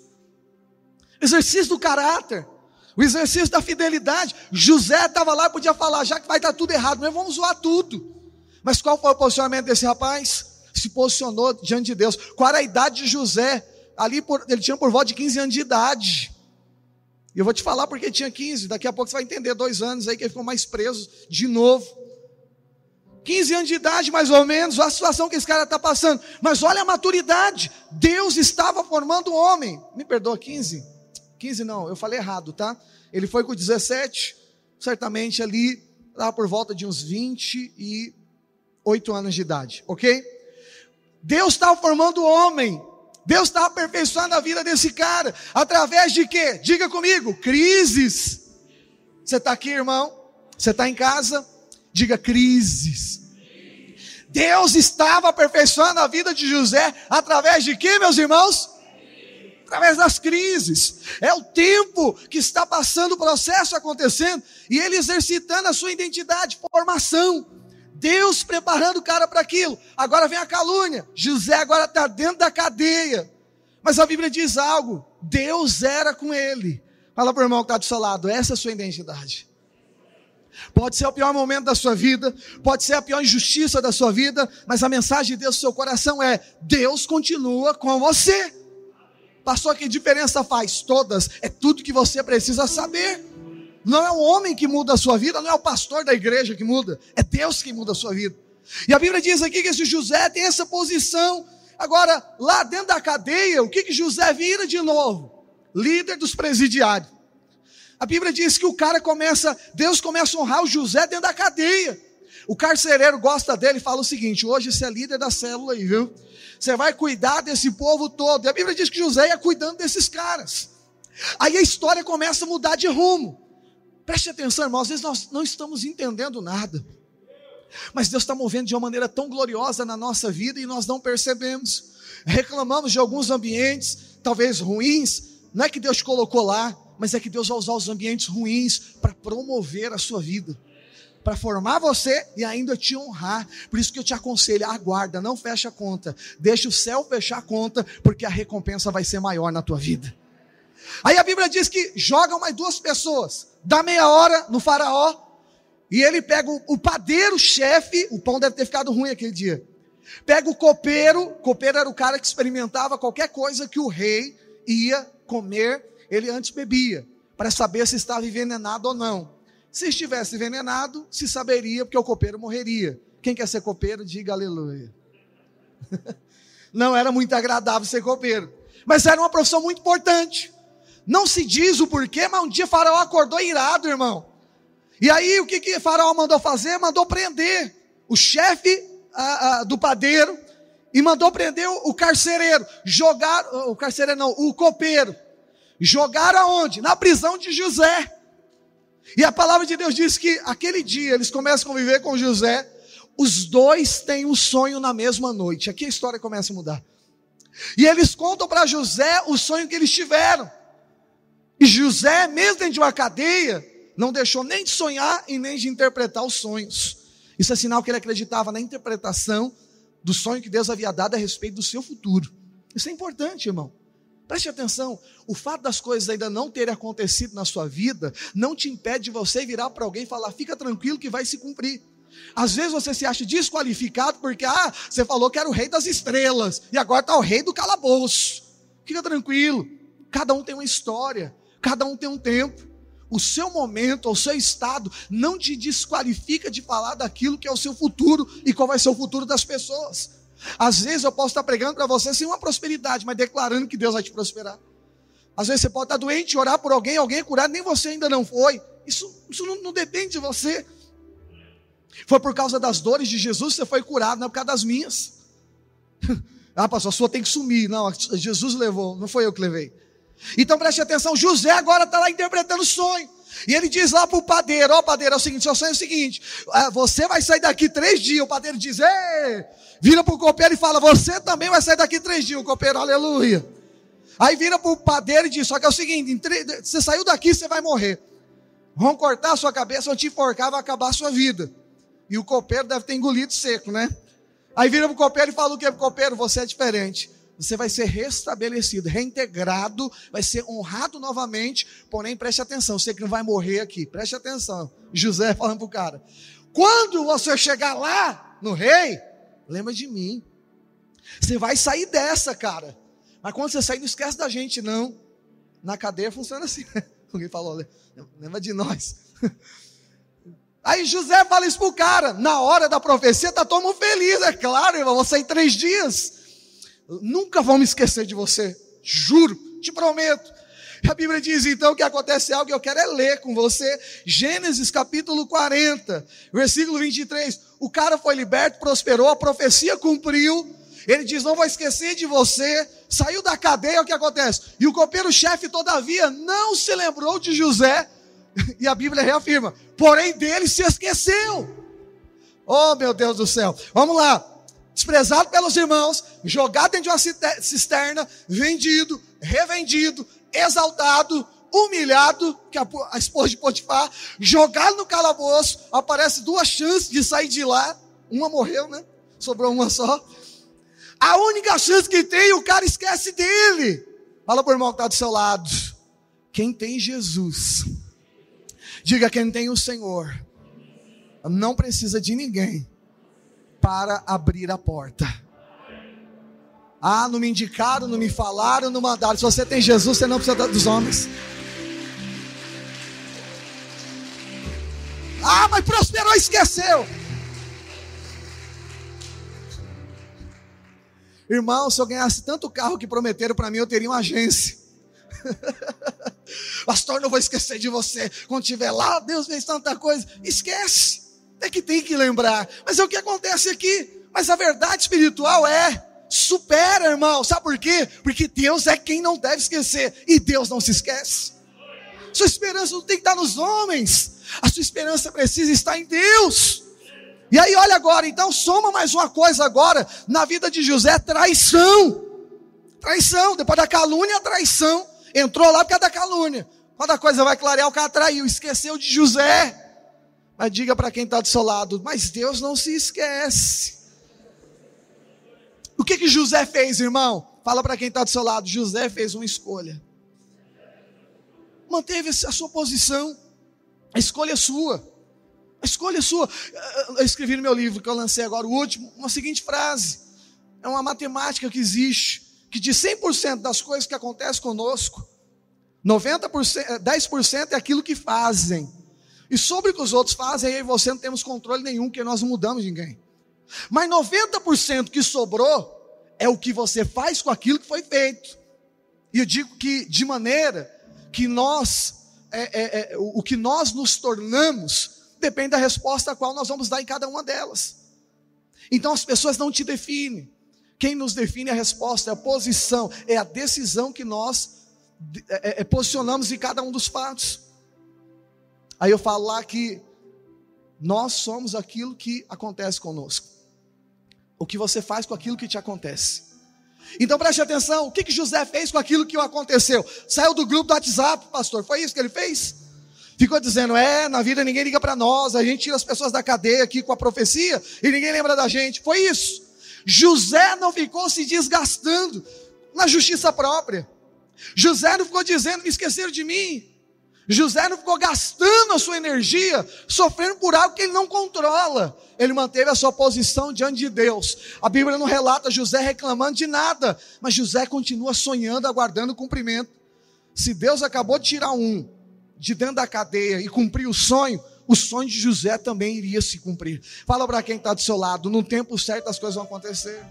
Exercício do caráter. O exercício da fidelidade. José estava lá e podia falar, já que vai estar tudo errado, nós vamos zoar tudo. Mas qual foi o posicionamento desse rapaz? Se posicionou diante de Deus. Qual era a idade de José? Ali por, ele tinha por volta de 15 anos de idade. E eu vou te falar porque tinha 15. Daqui a pouco você vai entender dois anos aí que ele ficou mais preso de novo. 15 anos de idade, mais ou menos, a situação que esse cara está passando. Mas olha a maturidade. Deus estava formando um homem. Me perdoa, 15? 15 não, eu falei errado, tá? Ele foi com 17, certamente ali, lá por volta de uns 28 anos de idade, ok? Deus estava formando o homem. Deus estava aperfeiçoando a vida desse cara. Através de quê? Diga comigo, crises. Você está aqui, irmão? Você está em casa? Diga crises. Deus estava aperfeiçoando a vida de José através de quê, meus irmãos? Através das crises. É o tempo que está passando o processo acontecendo e ele exercitando a sua identidade, formação. Deus preparando o cara para aquilo. Agora vem a calúnia. José agora está dentro da cadeia. Mas a Bíblia diz algo: Deus era com ele. Fala para o irmão que está do seu lado, essa é a sua identidade. Pode ser o pior momento da sua vida, pode ser a pior injustiça da sua vida, mas a mensagem de Deus no seu coração é: Deus continua com você. Pastor, que diferença faz? Todas, é tudo que você precisa saber. Não é o homem que muda a sua vida, não é o pastor da igreja que muda, é Deus que muda a sua vida. E a Bíblia diz aqui que esse José tem essa posição. Agora, lá dentro da cadeia, o que, que José vira de novo? Líder dos presidiários. A Bíblia diz que o cara começa, Deus começa a honrar o José dentro da cadeia. O carcereiro gosta dele e fala o seguinte: hoje você é líder da célula aí, viu? Você vai cuidar desse povo todo. E a Bíblia diz que José ia cuidando desses caras. Aí a história começa a mudar de rumo. Preste atenção, irmão, às vezes nós não estamos entendendo nada. Mas Deus está movendo de uma maneira tão gloriosa na nossa vida e nós não percebemos. Reclamamos de alguns ambientes, talvez ruins, não é que Deus colocou lá, mas é que Deus vai usar os ambientes ruins para promover a sua vida, para formar você e ainda te honrar. Por isso que eu te aconselho, aguarda, não fecha a conta, deixa o céu fechar a conta, porque a recompensa vai ser maior na tua vida. Aí a Bíblia diz que jogam mais duas pessoas, dá meia hora no faraó, e ele pega o, o padeiro chefe, o pão deve ter ficado ruim aquele dia. Pega o copeiro, copeiro era o cara que experimentava qualquer coisa que o rei ia comer ele antes bebia, para saber se estava envenenado ou não. Se estivesse envenenado, se saberia, porque o copeiro morreria. Quem quer ser copeiro, diga aleluia. [laughs] Não era muito agradável ser copeiro, mas era uma profissão muito importante. Não se diz o porquê, mas um dia Faraó acordou irado, irmão. E aí o que, que Faraó mandou fazer? Mandou prender o chefe do padeiro e mandou prender o, o carcereiro, jogar o carcereiro não, o copeiro. Jogaram aonde? Na prisão de José. E a palavra de Deus diz que aquele dia eles começam a conviver com José, os dois têm um sonho na mesma noite. Aqui a história começa a mudar. E eles contam para José o sonho que eles tiveram. E José, mesmo dentro de uma cadeia, não deixou nem de sonhar e nem de interpretar os sonhos. Isso é sinal que ele acreditava na interpretação do sonho que Deus havia dado a respeito do seu futuro. Isso é importante, irmão. Preste atenção, o fato das coisas ainda não terem acontecido na sua vida não te impede de você virar para alguém e falar: fica tranquilo que vai se cumprir. Às vezes você se acha desqualificado porque, ah, você falou que era o rei das estrelas e agora está o rei do calabouço. Fica tranquilo, cada um tem uma história, cada um tem um tempo. O seu momento, o seu estado não te desqualifica de falar daquilo que é o seu futuro e qual vai ser o futuro das pessoas. Às vezes eu posso estar pregando para você sem uma prosperidade, mas declarando que Deus vai te prosperar. Às vezes você pode estar doente, orar por alguém, alguém curado, nem você ainda não foi. Isso, isso não, não depende de você. Foi por causa das dores de Jesus que você foi curado, não é por causa das minhas. [laughs] Ah, pastor, a sua tem que sumir. Não, Jesus levou, não foi eu que levei. Então preste atenção, José agora está lá interpretando o sonho. E ele diz lá para o padeiro: Ó, oh, padeiro, é o seguinte: seu sonho é o seguinte, ah, você vai sair daqui três dias. O padeiro diz: Ei, vira para o copeiro e fala: Você também vai sair daqui três dias. O copeiro, aleluia. Aí vira para o padeiro e diz: Só que é o seguinte: você saiu daqui, você vai morrer. Vão cortar a sua cabeça, vão te enforcar, vai acabar a sua vida. E o copeiro deve ter engolido seco, né? Aí vira para o copeiro e fala o que? Copeiro, você é diferente você vai ser restabelecido, reintegrado, vai ser honrado novamente. Porém, preste atenção, você que não vai morrer aqui, preste atenção. José [laughs] falando para o cara: quando você chegar lá no rei, lembra de mim. Você vai sair dessa, cara. Mas quando você sair, não esquece da gente, não. Na cadeia funciona assim. [laughs] Alguém falou, lembra de nós. [laughs] Aí José fala isso pro cara. Na hora da profecia, tá todo mundo feliz. É claro, irmão, vou sair três dias. Nunca vou me esquecer de você. Juro, te prometo. A Bíblia diz então que acontece algo que eu quero é ler com você. Gênesis capítulo 40, versículo 23. O cara foi liberto, prosperou, a profecia cumpriu. Ele diz: Não vou esquecer de você. Saiu da cadeia, o que acontece? E o copeiro-chefe, todavia, não se lembrou de José. E a Bíblia reafirma: Porém, dele se esqueceu. Oh, meu Deus do céu. Vamos lá desprezado pelos irmãos, jogado dentro de uma cisterna, vendido, revendido, exaltado, humilhado, que a, esposa de Potifar, jogado no calabouço, aparece duas chances de sair de lá, uma morreu, né? Sobrou uma só. A única chance que tem, o cara esquece dele. Fala para o irmão que está do seu lado. Quem tem Jesus, diga quem tem o Senhor, não precisa de ninguém para abrir a porta. Ah, não me indicaram, não me falaram, não mandaram. Se você tem Jesus, você não precisa dos homens. Ah, mas prosperou e esqueceu. Irmão, se eu ganhasse tanto carro que prometeram para mim, eu teria uma agência. [laughs] Pastor, não vou esquecer de você. Quando estiver lá, Deus fez tanta coisa. Esquece é que tem que lembrar. Mas é o que acontece aqui. Mas a verdade espiritual é supera, irmão. Sabe por quê? Porque Deus é quem não deve esquecer e Deus não se esquece. Sua esperança não tem que estar nos homens. A sua esperança precisa estar em Deus. E aí, olha agora, então soma mais uma coisa agora na vida de José: traição. Traição, depois da calúnia, traição. Entrou lá por causa da calúnia. Quando a coisa vai clarear, o cara traiu, esqueceu de José. Mas diga para quem está do seu lado, mas Deus não se esquece. O que que José fez, irmão? Fala para quem está do seu lado, José fez uma escolha. Manteve a sua posição. A escolha é sua. A escolha é sua. Eu escrevi no meu livro que eu lancei agora, o último, uma seguinte frase. É uma matemática que existe, que de 100% das coisas que acontecem conosco, 90%, 10% é aquilo que fazem. E sobre o que os outros fazem, eu e você não temos controle nenhum, porque nós não mudamos ninguém. Mas 90% que sobrou é o que você faz com aquilo que foi feito. E eu digo que de maneira que nós, é, é, é, o que nós nos tornamos, depende da resposta a qual nós vamos dar em cada uma delas. Então as pessoas não te definem. Quem nos define é a resposta, é a posição, é a decisão que nós é, é, é posicionamos em cada um dos fatos. Aí eu falo lá que nós somos aquilo que acontece conosco. O que você faz com aquilo que te acontece. Então preste atenção, o que, que José fez com aquilo que aconteceu? Saiu do grupo do WhatsApp, pastor, foi isso que ele fez? Ficou dizendo, é, na vida ninguém liga para nós, a gente tira as pessoas da cadeia aqui com a profecia e ninguém lembra da gente. Foi isso. José não ficou se desgastando na justiça própria. José não ficou dizendo, me esqueceram de mim. José não ficou gastando a sua energia sofrendo por algo que ele não controla. Ele manteve a sua posição diante de Deus. A Bíblia não relata José reclamando de nada, mas José continua sonhando, aguardando o cumprimento. Se Deus acabou de tirar um de dentro da cadeia e cumprir o sonho, o sonho de José também iria se cumprir. Fala para quem está do seu lado, no tempo certo as coisas vão acontecer.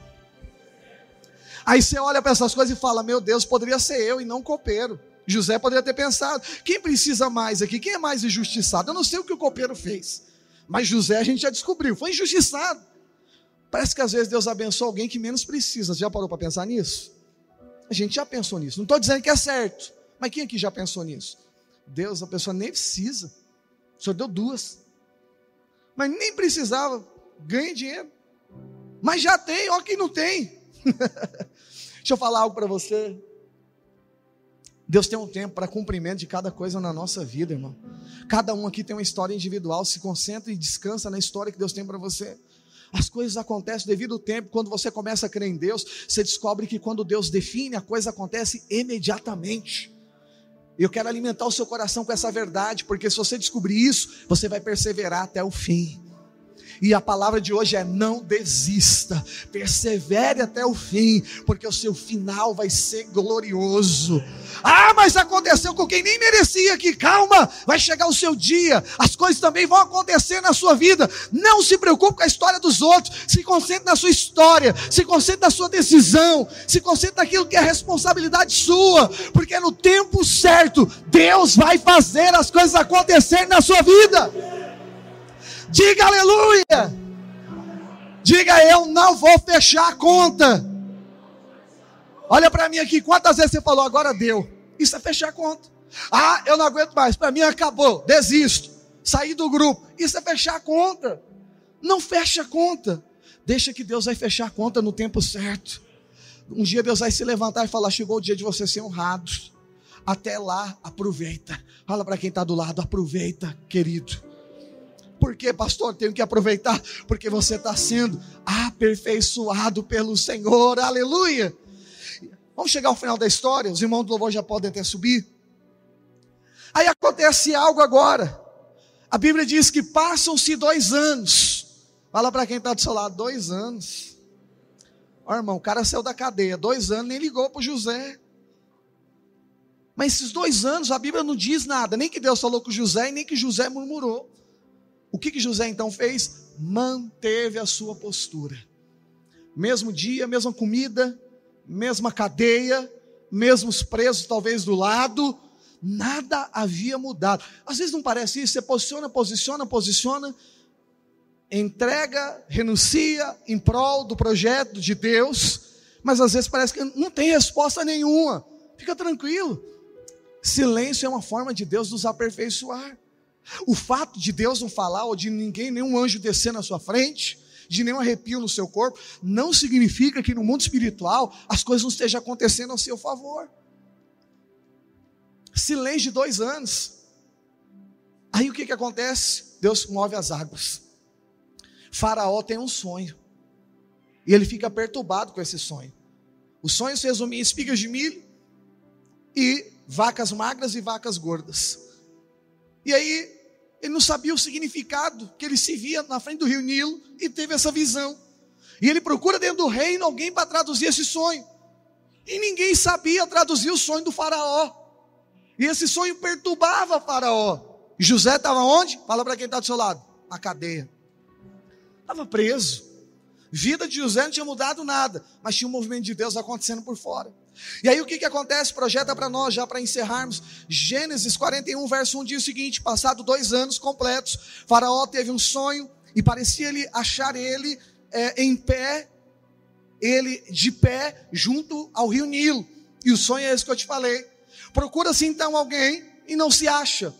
Aí você olha para essas coisas e fala: Meu Deus, poderia ser eu e não copeiro. José poderia ter pensado: quem precisa mais aqui? Quem é mais injustiçado? Eu não sei o que o copeiro fez, mas José a gente já descobriu, foi injustiçado. Parece que às vezes Deus abençoa alguém que menos precisa. Você já parou para pensar nisso? A gente já pensou nisso. Não estou dizendo que é certo, mas quem aqui já pensou nisso? Deus, a pessoa nem precisa. O senhor deu duas. Mas nem precisava. Ganha dinheiro. Mas já tem, ó quem não tem. [laughs] Deixa eu falar algo para você. Deus tem um tempo para cumprimento de cada coisa na nossa vida, irmão. Cada um aqui tem uma história individual. Se concentra e descansa na história que Deus tem para você. As coisas acontecem devido ao tempo. Quando você começa a crer em Deus, você descobre que quando Deus define, a coisa acontece imediatamente. Eu quero alimentar o seu coração com essa verdade, porque se você descobrir isso, você vai perseverar até o fim. E a palavra de hoje é: não desista, persevere até o fim, porque o seu final vai ser glorioso. Ah, mas aconteceu com quem nem merecia aqui. Calma, vai chegar o seu dia. As coisas também vão acontecer na sua vida. Não se preocupe com a história dos outros. Se concentre na sua história. Se concentre na sua decisão. Se concentre naquilo que é responsabilidade sua. Porque no tempo certo, Deus vai fazer as coisas acontecer na sua vida. Diga aleluia. Diga eu não vou fechar a conta. Olha para mim aqui, quantas vezes você falou agora deu? Isso é fechar a conta. Ah, eu não aguento mais, para mim acabou, desisto. Saí do grupo. Isso é fechar a conta. Não fecha a conta. Deixa que Deus vai fechar a conta no tempo certo. Um dia Deus vai se levantar e falar: chegou o dia de você ser honrado. Até lá, aproveita. Fala para quem está do lado: aproveita, querido. Por que, pastor? Tenho que aproveitar, porque você está sendo aperfeiçoado pelo Senhor, aleluia. Vamos chegar ao final da história, os irmãos do louvor já podem até subir. Aí acontece algo agora. A Bíblia diz que passam-se dois anos. Fala para quem está do seu lado, dois anos. Ó, irmão, o cara saiu da cadeia, dois anos, nem ligou para José. Mas esses dois anos, a Bíblia não diz nada, nem que Deus falou com José, e nem que José murmurou. O que, que José então fez? Manteve a sua postura. Mesmo dia, mesma comida, mesma cadeia, mesmos presos talvez do lado, nada havia mudado. Às vezes não parece isso, você posiciona, posiciona, posiciona, entrega, renuncia em prol do projeto de Deus, mas às vezes parece que não tem resposta nenhuma. Fica tranquilo. Silêncio é uma forma de Deus nos aperfeiçoar. O fato de Deus não falar, ou de ninguém, nenhum anjo descer na sua frente, de nenhum arrepio no seu corpo, não significa que no mundo espiritual as coisas não estejam acontecendo ao seu favor. Silêncio de dois anos. Aí o que, que acontece? Deus move as águas. Faraó tem um sonho. E ele fica perturbado com esse sonho. O sonho se resume em espigas de milho e vacas magras e vacas gordas. E aí ele não sabia o significado, que ele se via na frente do rio Nilo e teve essa visão. E ele procura dentro do reino alguém para traduzir esse sonho. E ninguém sabia traduzir o sonho do faraó. E esse sonho perturbava faraó. E José estava onde? Fala para quem está do seu lado. Na cadeia. Estava preso. Vida de José não tinha mudado nada, mas tinha um movimento de Deus acontecendo por fora. E aí o que, que acontece? Projeta para nós, já para encerrarmos. Gênesis 41, verso 1 diz o seguinte: passado dois anos completos, Faraó teve um sonho e parecia-lhe achar ele é, em pé, ele de pé, junto ao rio Nilo. E o sonho é esse que eu te falei. Procura-se então alguém e não se acha.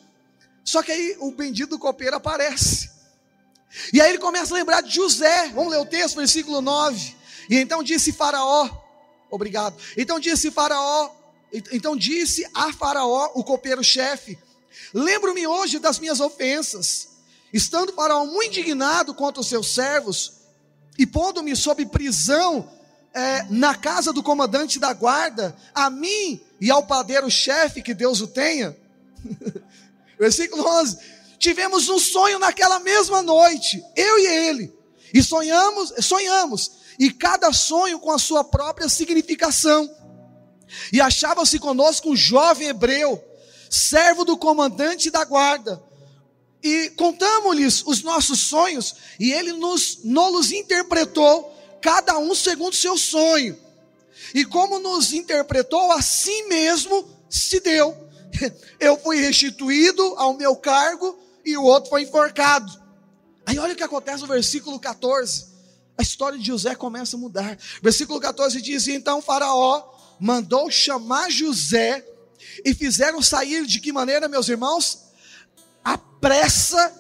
Só que aí o bendito copeiro aparece. E aí ele começa a lembrar de José. Vamos ler o texto, versículo 9. E então disse Faraó: Obrigado. Então disse Faraó, então disse a Faraó, o copeiro-chefe: Lembro-me hoje das minhas ofensas, estando Faraó muito indignado contra os seus servos e pondo-me sob prisão é, na casa do comandante da guarda, a mim e ao padeiro-chefe, que Deus o tenha. [laughs] Versículo 11: Tivemos um sonho naquela mesma noite, eu e ele, e sonhamos, sonhamos e cada sonho com a sua própria significação. E achava-se conosco um jovem hebreu, servo do comandante da guarda. E contamos-lhes os nossos sonhos, e ele nos nos interpretou, cada um segundo seu sonho. E como nos interpretou, assim mesmo se deu. [laughs] Eu fui restituído ao meu cargo e o outro foi enforcado. Aí olha o que acontece no versículo 14 A história de José começa a mudar. Versículo 14 diz: Então Faraó mandou chamar José e fizeram sair de que maneira, meus irmãos? A pressa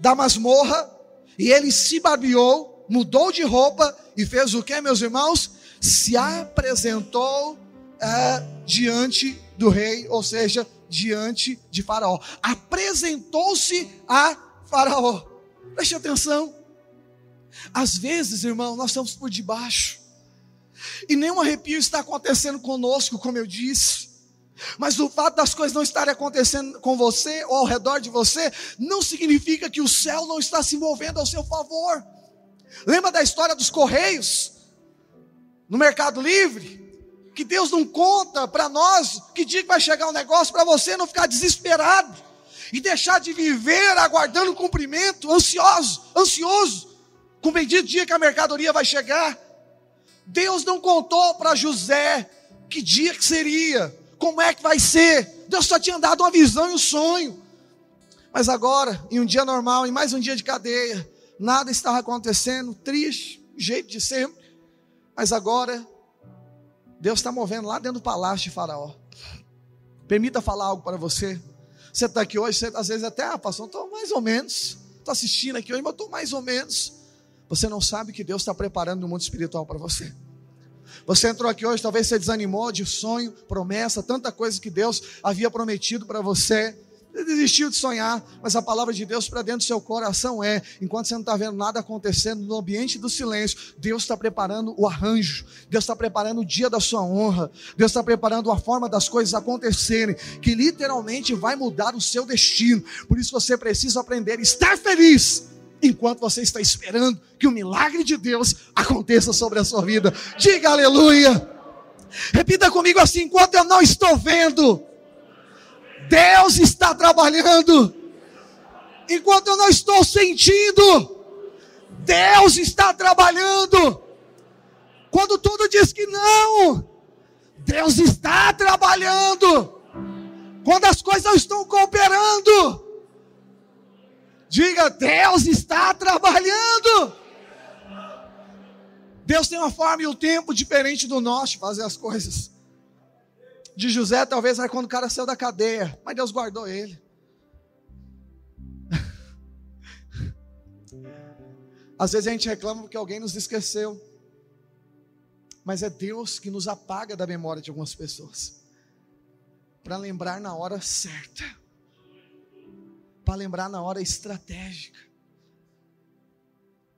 da masmorra, e ele se barbeou, mudou de roupa e fez o que, meus irmãos? Se apresentou é, diante do rei, ou seja, diante de Faraó. Apresentou-se a Faraó. Preste atenção. Às vezes, irmão, nós estamos por debaixo. E nenhum arrepio está acontecendo conosco, como eu disse. Mas o fato das coisas não estarem acontecendo com você ou ao redor de você, não significa que o céu não está se movendo ao seu favor. Lembra da história dos correios? No Mercado Livre? Que Deus não conta para nós que dia que vai chegar um negócio para você não ficar desesperado e deixar de viver aguardando o cumprimento, ansioso, ansioso, com o bendito dia que a mercadoria vai chegar. Deus não contou para José que dia que seria, como é que vai ser. Deus só tinha dado uma visão e um sonho. Mas agora, em um dia normal, em mais um dia de cadeia, nada estava acontecendo, triste, jeito de sempre. Mas agora, Deus está movendo lá dentro do palácio de Faraó. Permita falar algo para você. Você está aqui hoje, você, às vezes até, ah, pastor, estou mais ou menos. Estou assistindo aqui hoje, mas estou mais ou menos. Você não sabe que Deus está preparando no mundo espiritual para você. Você entrou aqui hoje, talvez você desanimou de sonho, promessa, tanta coisa que Deus havia prometido para você. Você desistiu de sonhar, mas a palavra de Deus para dentro do seu coração é: enquanto você não está vendo nada acontecendo no ambiente do silêncio, Deus está preparando o arranjo, Deus está preparando o dia da sua honra, Deus está preparando a forma das coisas acontecerem, que literalmente vai mudar o seu destino. Por isso você precisa aprender a estar feliz enquanto você está esperando que o milagre de Deus aconteça sobre a sua vida. Diga aleluia. Repita comigo assim: enquanto eu não estou vendo, Deus está trabalhando. Enquanto eu não estou sentindo, Deus está trabalhando. Quando tudo diz que não, Deus está trabalhando. Quando as coisas não estão cooperando, Diga, Deus está trabalhando. Deus tem uma forma e um tempo diferente do nosso de fazer as coisas. De José, talvez era quando o cara saiu da cadeia, mas Deus guardou ele. Às vezes a gente reclama porque alguém nos esqueceu, mas é Deus que nos apaga da memória de algumas pessoas, para lembrar na hora certa para lembrar na hora estratégica.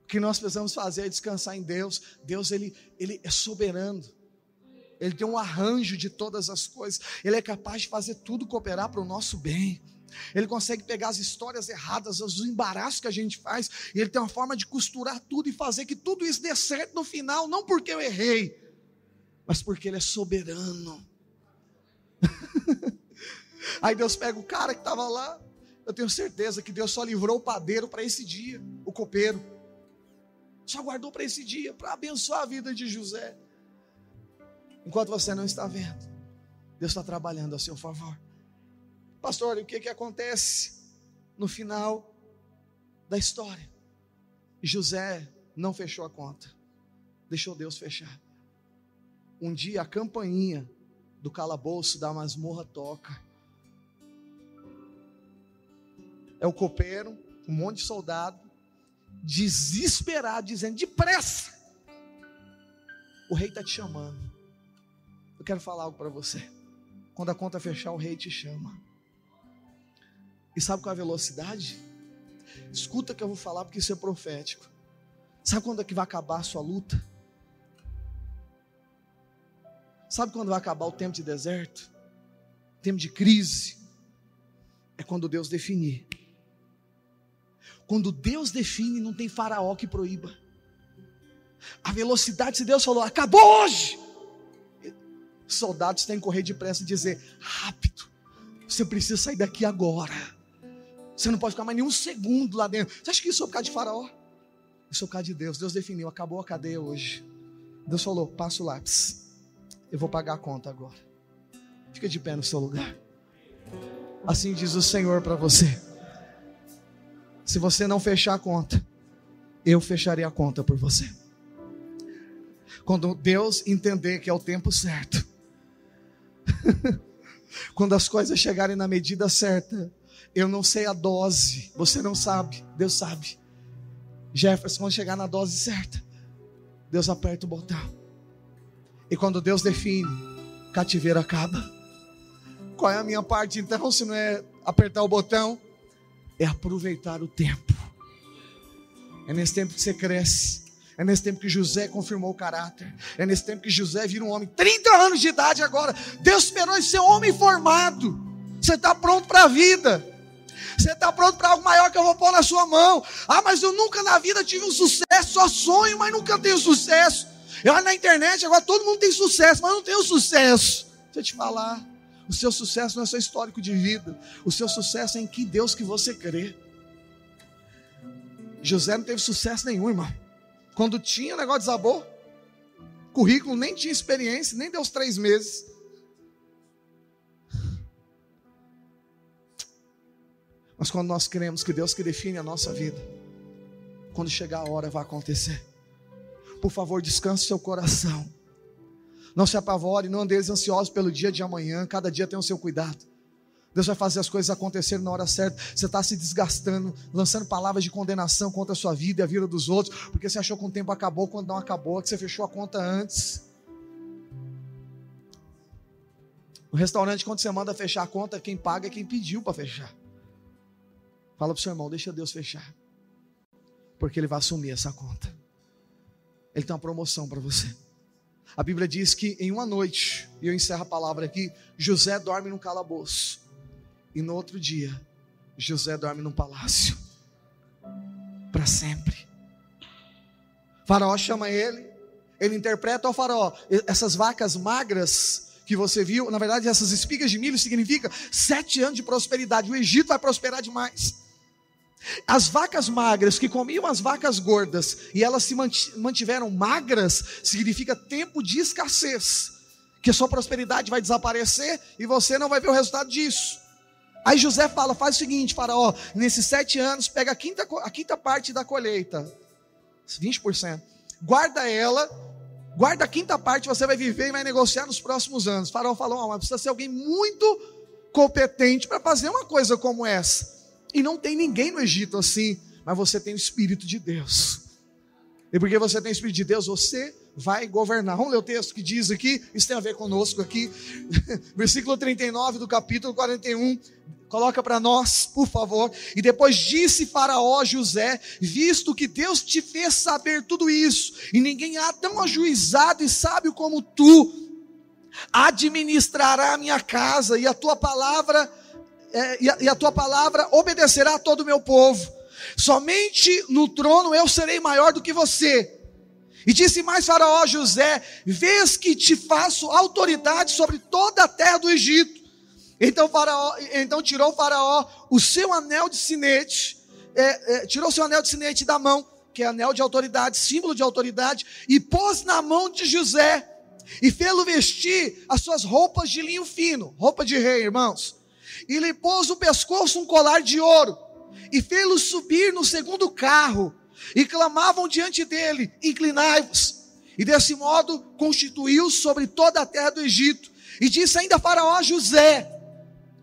O que nós precisamos fazer é descansar em Deus. Deus ele, ele é soberano. Ele tem um arranjo de todas as coisas. Ele é capaz de fazer tudo cooperar para o nosso bem. Ele consegue pegar as histórias erradas, os embaraços que a gente faz, e ele tem uma forma de costurar tudo e fazer que tudo isso dê certo no final, não porque eu errei, mas porque ele é soberano. [laughs] Aí Deus pega o cara que estava lá, eu tenho certeza que Deus só livrou o padeiro para esse dia, o copeiro. Só guardou para esse dia, para abençoar a vida de José. Enquanto você não está vendo, Deus está trabalhando a seu favor. Pastor, o que, que acontece no final da história? José não fechou a conta, deixou Deus fechar. Um dia a campainha do calabouço da masmorra toca é o copeiro, um monte de soldado, desesperado, dizendo: depressa, o rei está te chamando. Eu quero falar algo para você. Quando a conta fechar, o rei te chama. E sabe qual é a velocidade? Escuta que eu vou falar porque isso é profético. Sabe quando é que vai acabar a sua luta? Sabe quando vai acabar o tempo de deserto? Tempo de crise? É quando Deus definir quando Deus define, não tem faraó que proíba. A velocidade, se Deus falou, acabou hoje. Soldados têm que correr depressa e dizer: rápido, você precisa sair daqui agora. Você não pode ficar mais nenhum segundo lá dentro. Você acha que isso é por causa de Faraó? Isso é por causa de Deus. Deus definiu, acabou a cadeia hoje. Deus falou: passa o lápis. Eu vou pagar a conta agora. Fica de pé no seu lugar. Assim diz o Senhor para você. Se você não fechar a conta, eu fecharei a conta por você. Quando Deus entender que é o tempo certo. [laughs] Quando as coisas chegarem na medida certa. Eu não sei a dose, você não sabe, Deus sabe. Jefferson, quando chegar na dose certa, Deus aperta o botão. E quando Deus define, cativeiro acaba. Qual é a minha parte então, se não é apertar o botão? É aproveitar o tempo. É nesse tempo que você cresce. É nesse tempo que José confirmou o caráter. É nesse tempo que José vira um homem. 30 anos de idade agora. Deus esperou esse homem formado. Você está pronto para a vida. Você está pronto para algo maior que eu vou pôr na sua mão. Ah, mas eu nunca na vida tive um sucesso. Só sonho, mas nunca tenho sucesso. Eu olho na internet, agora todo mundo tem sucesso, mas não tem o sucesso. Deixa eu te falar. O seu sucesso não é seu histórico de vida. O seu sucesso é em que Deus que você crê. José não teve sucesso nenhum, irmão. Quando tinha, negócio desabou. Currículo nem tinha experiência, nem deu os três meses. Mas quando nós cremos que Deus que define a nossa vida, quando chegar a hora vai acontecer por favor, descanse seu coração. Não se apavore, não andeis ansiosos pelo dia de amanhã, cada dia tem o seu cuidado. Deus vai fazer as coisas acontecerem na hora certa. Você está se desgastando, lançando palavras de condenação contra a sua vida e a vida dos outros, porque você achou que o tempo acabou quando não acabou, que você fechou a conta antes. No restaurante, quando você manda fechar a conta, quem paga é quem pediu para fechar. Fala para o seu irmão, deixa Deus fechar, porque Ele vai assumir essa conta. Ele tem uma promoção para você. A Bíblia diz que em uma noite, e eu encerro a palavra aqui, José dorme num calabouço. E no outro dia, José dorme num palácio. Para sempre. faraó chama ele, ele interpreta ao faraó, essas vacas magras que você viu, na verdade, essas espigas de milho significa sete anos de prosperidade. O Egito vai prosperar demais. As vacas magras que comiam as vacas gordas e elas se mantiveram magras, significa tempo de escassez, que a sua prosperidade vai desaparecer e você não vai ver o resultado disso. Aí José fala: faz o seguinte, Faraó, nesses sete anos, pega a quinta, a quinta parte da colheita, 20%, guarda ela, guarda a quinta parte, você vai viver e vai negociar nos próximos anos. Faraó falou: oh, mas precisa ser alguém muito competente para fazer uma coisa como essa. E não tem ninguém no Egito assim, mas você tem o Espírito de Deus. E porque você tem o Espírito de Deus, você vai governar. Vamos ler o texto que diz aqui, isso tem a ver conosco aqui. [laughs] Versículo 39 do capítulo 41. Coloca para nós, por favor. E depois disse Faraó a José: Visto que Deus te fez saber tudo isso, e ninguém há tão ajuizado e sábio como tu, administrará a minha casa, e a tua palavra é, e, a, e a tua palavra obedecerá a todo o meu povo. Somente no trono eu serei maior do que você. E disse mais Faraó a José: Vês que te faço autoridade sobre toda a terra do Egito. Então, faraó, então tirou Faraó o seu anel de sinete, é, é, tirou o seu anel de sinete da mão, que é anel de autoridade, símbolo de autoridade, e pôs na mão de José, e fê-lo vestir as suas roupas de linho fino, roupa de rei, irmãos e lhe pôs no pescoço um colar de ouro, e fê-lo subir no segundo carro, e clamavam diante dele: Inclinai-vos. E desse modo constituiu sobre toda a terra do Egito. E disse ainda Faraó a José: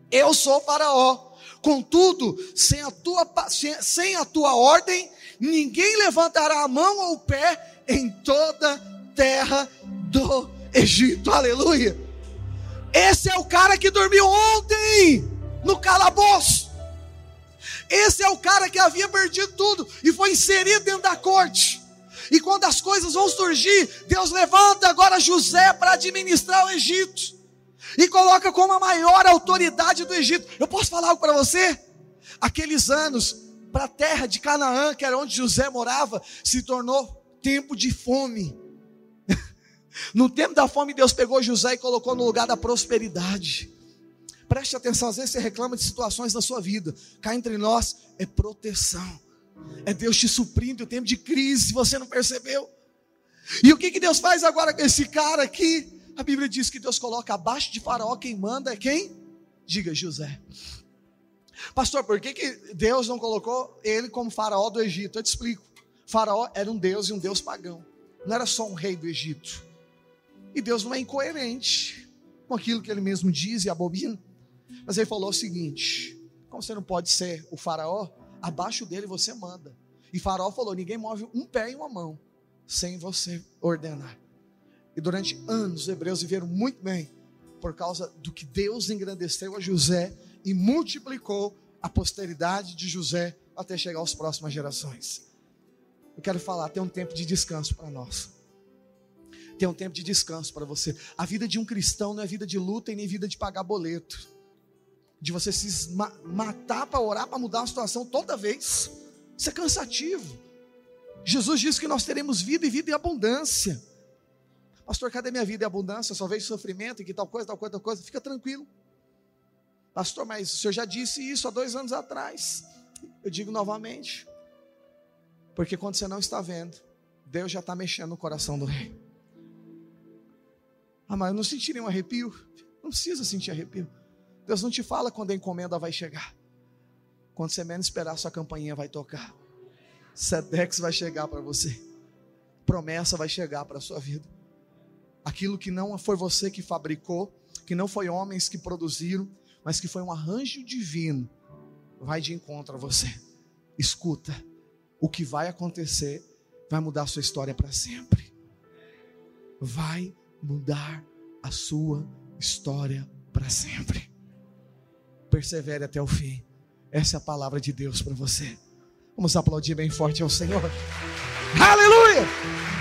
Eu sou Faraó. Contudo, sem a tua, sem, sem a tua ordem, ninguém levantará a mão ou o pé em toda a terra do Egito. Aleluia. Esse é o cara que dormiu ontem no calabouço. Esse é o cara que havia perdido tudo e foi inserido dentro da corte. E quando as coisas vão surgir, Deus levanta agora José para administrar o Egito e coloca como a maior autoridade do Egito. Eu posso falar algo para você? Aqueles anos para a terra de Canaã, que era onde José morava, se tornou tempo de fome. [laughs] No tempo da fome, Deus pegou José e colocou no lugar da prosperidade. Preste atenção, às vezes você reclama de situações da sua vida. Cá entre nós é proteção. É Deus te suprindo o tempo de crise, você não percebeu. E o que, que Deus faz agora com esse cara aqui? A Bíblia diz que Deus coloca abaixo de Faraó quem manda é quem? Diga José. Pastor, por que, que Deus não colocou ele como faraó do Egito? Eu te explico. Faraó era um deus e um deus pagão. não era só um rei do Egito. E Deus não é incoerente com aquilo que ele mesmo diz e abomina. Mas ele falou o seguinte: como você não pode ser o faraó, abaixo dele você manda. E Faraó falou: ninguém move um pé e uma mão sem você ordenar. E durante anos os hebreus viveram muito bem por causa do que Deus engrandeceu a José e multiplicou a posteridade de José até chegar às próximas gerações. Eu quero falar, tem um tempo de descanso para nós. Tem um tempo de descanso para você. A vida de um cristão não é vida de luta e nem vida de pagar boleto. De você se matar para orar, para mudar a situação toda vez. Isso é cansativo. Jesus disse que nós teremos vida e vida em abundância. Pastor, cadê minha vida em abundância? só vejo sofrimento e que tal coisa, tal coisa, tal coisa. Fica tranquilo. Pastor, mas o senhor já disse isso há dois anos atrás. Eu digo novamente. Porque quando você não está vendo, Deus já está mexendo no coração do rei. Ah, mas eu não senti nenhum arrepio. Não precisa sentir arrepio. Deus não te fala quando a encomenda vai chegar. Quando você menos esperar, sua campainha vai tocar. Sedex vai chegar para você. Promessa vai chegar para a sua vida. Aquilo que não foi você que fabricou, que não foi homens que produziram, mas que foi um arranjo divino, vai de encontro a você. Escuta, o que vai acontecer vai mudar a sua história para sempre. Vai mudar a sua história para sempre. Persevere até o fim. Essa é a palavra de Deus para você. Vamos aplaudir bem forte ao Senhor. Aleluia!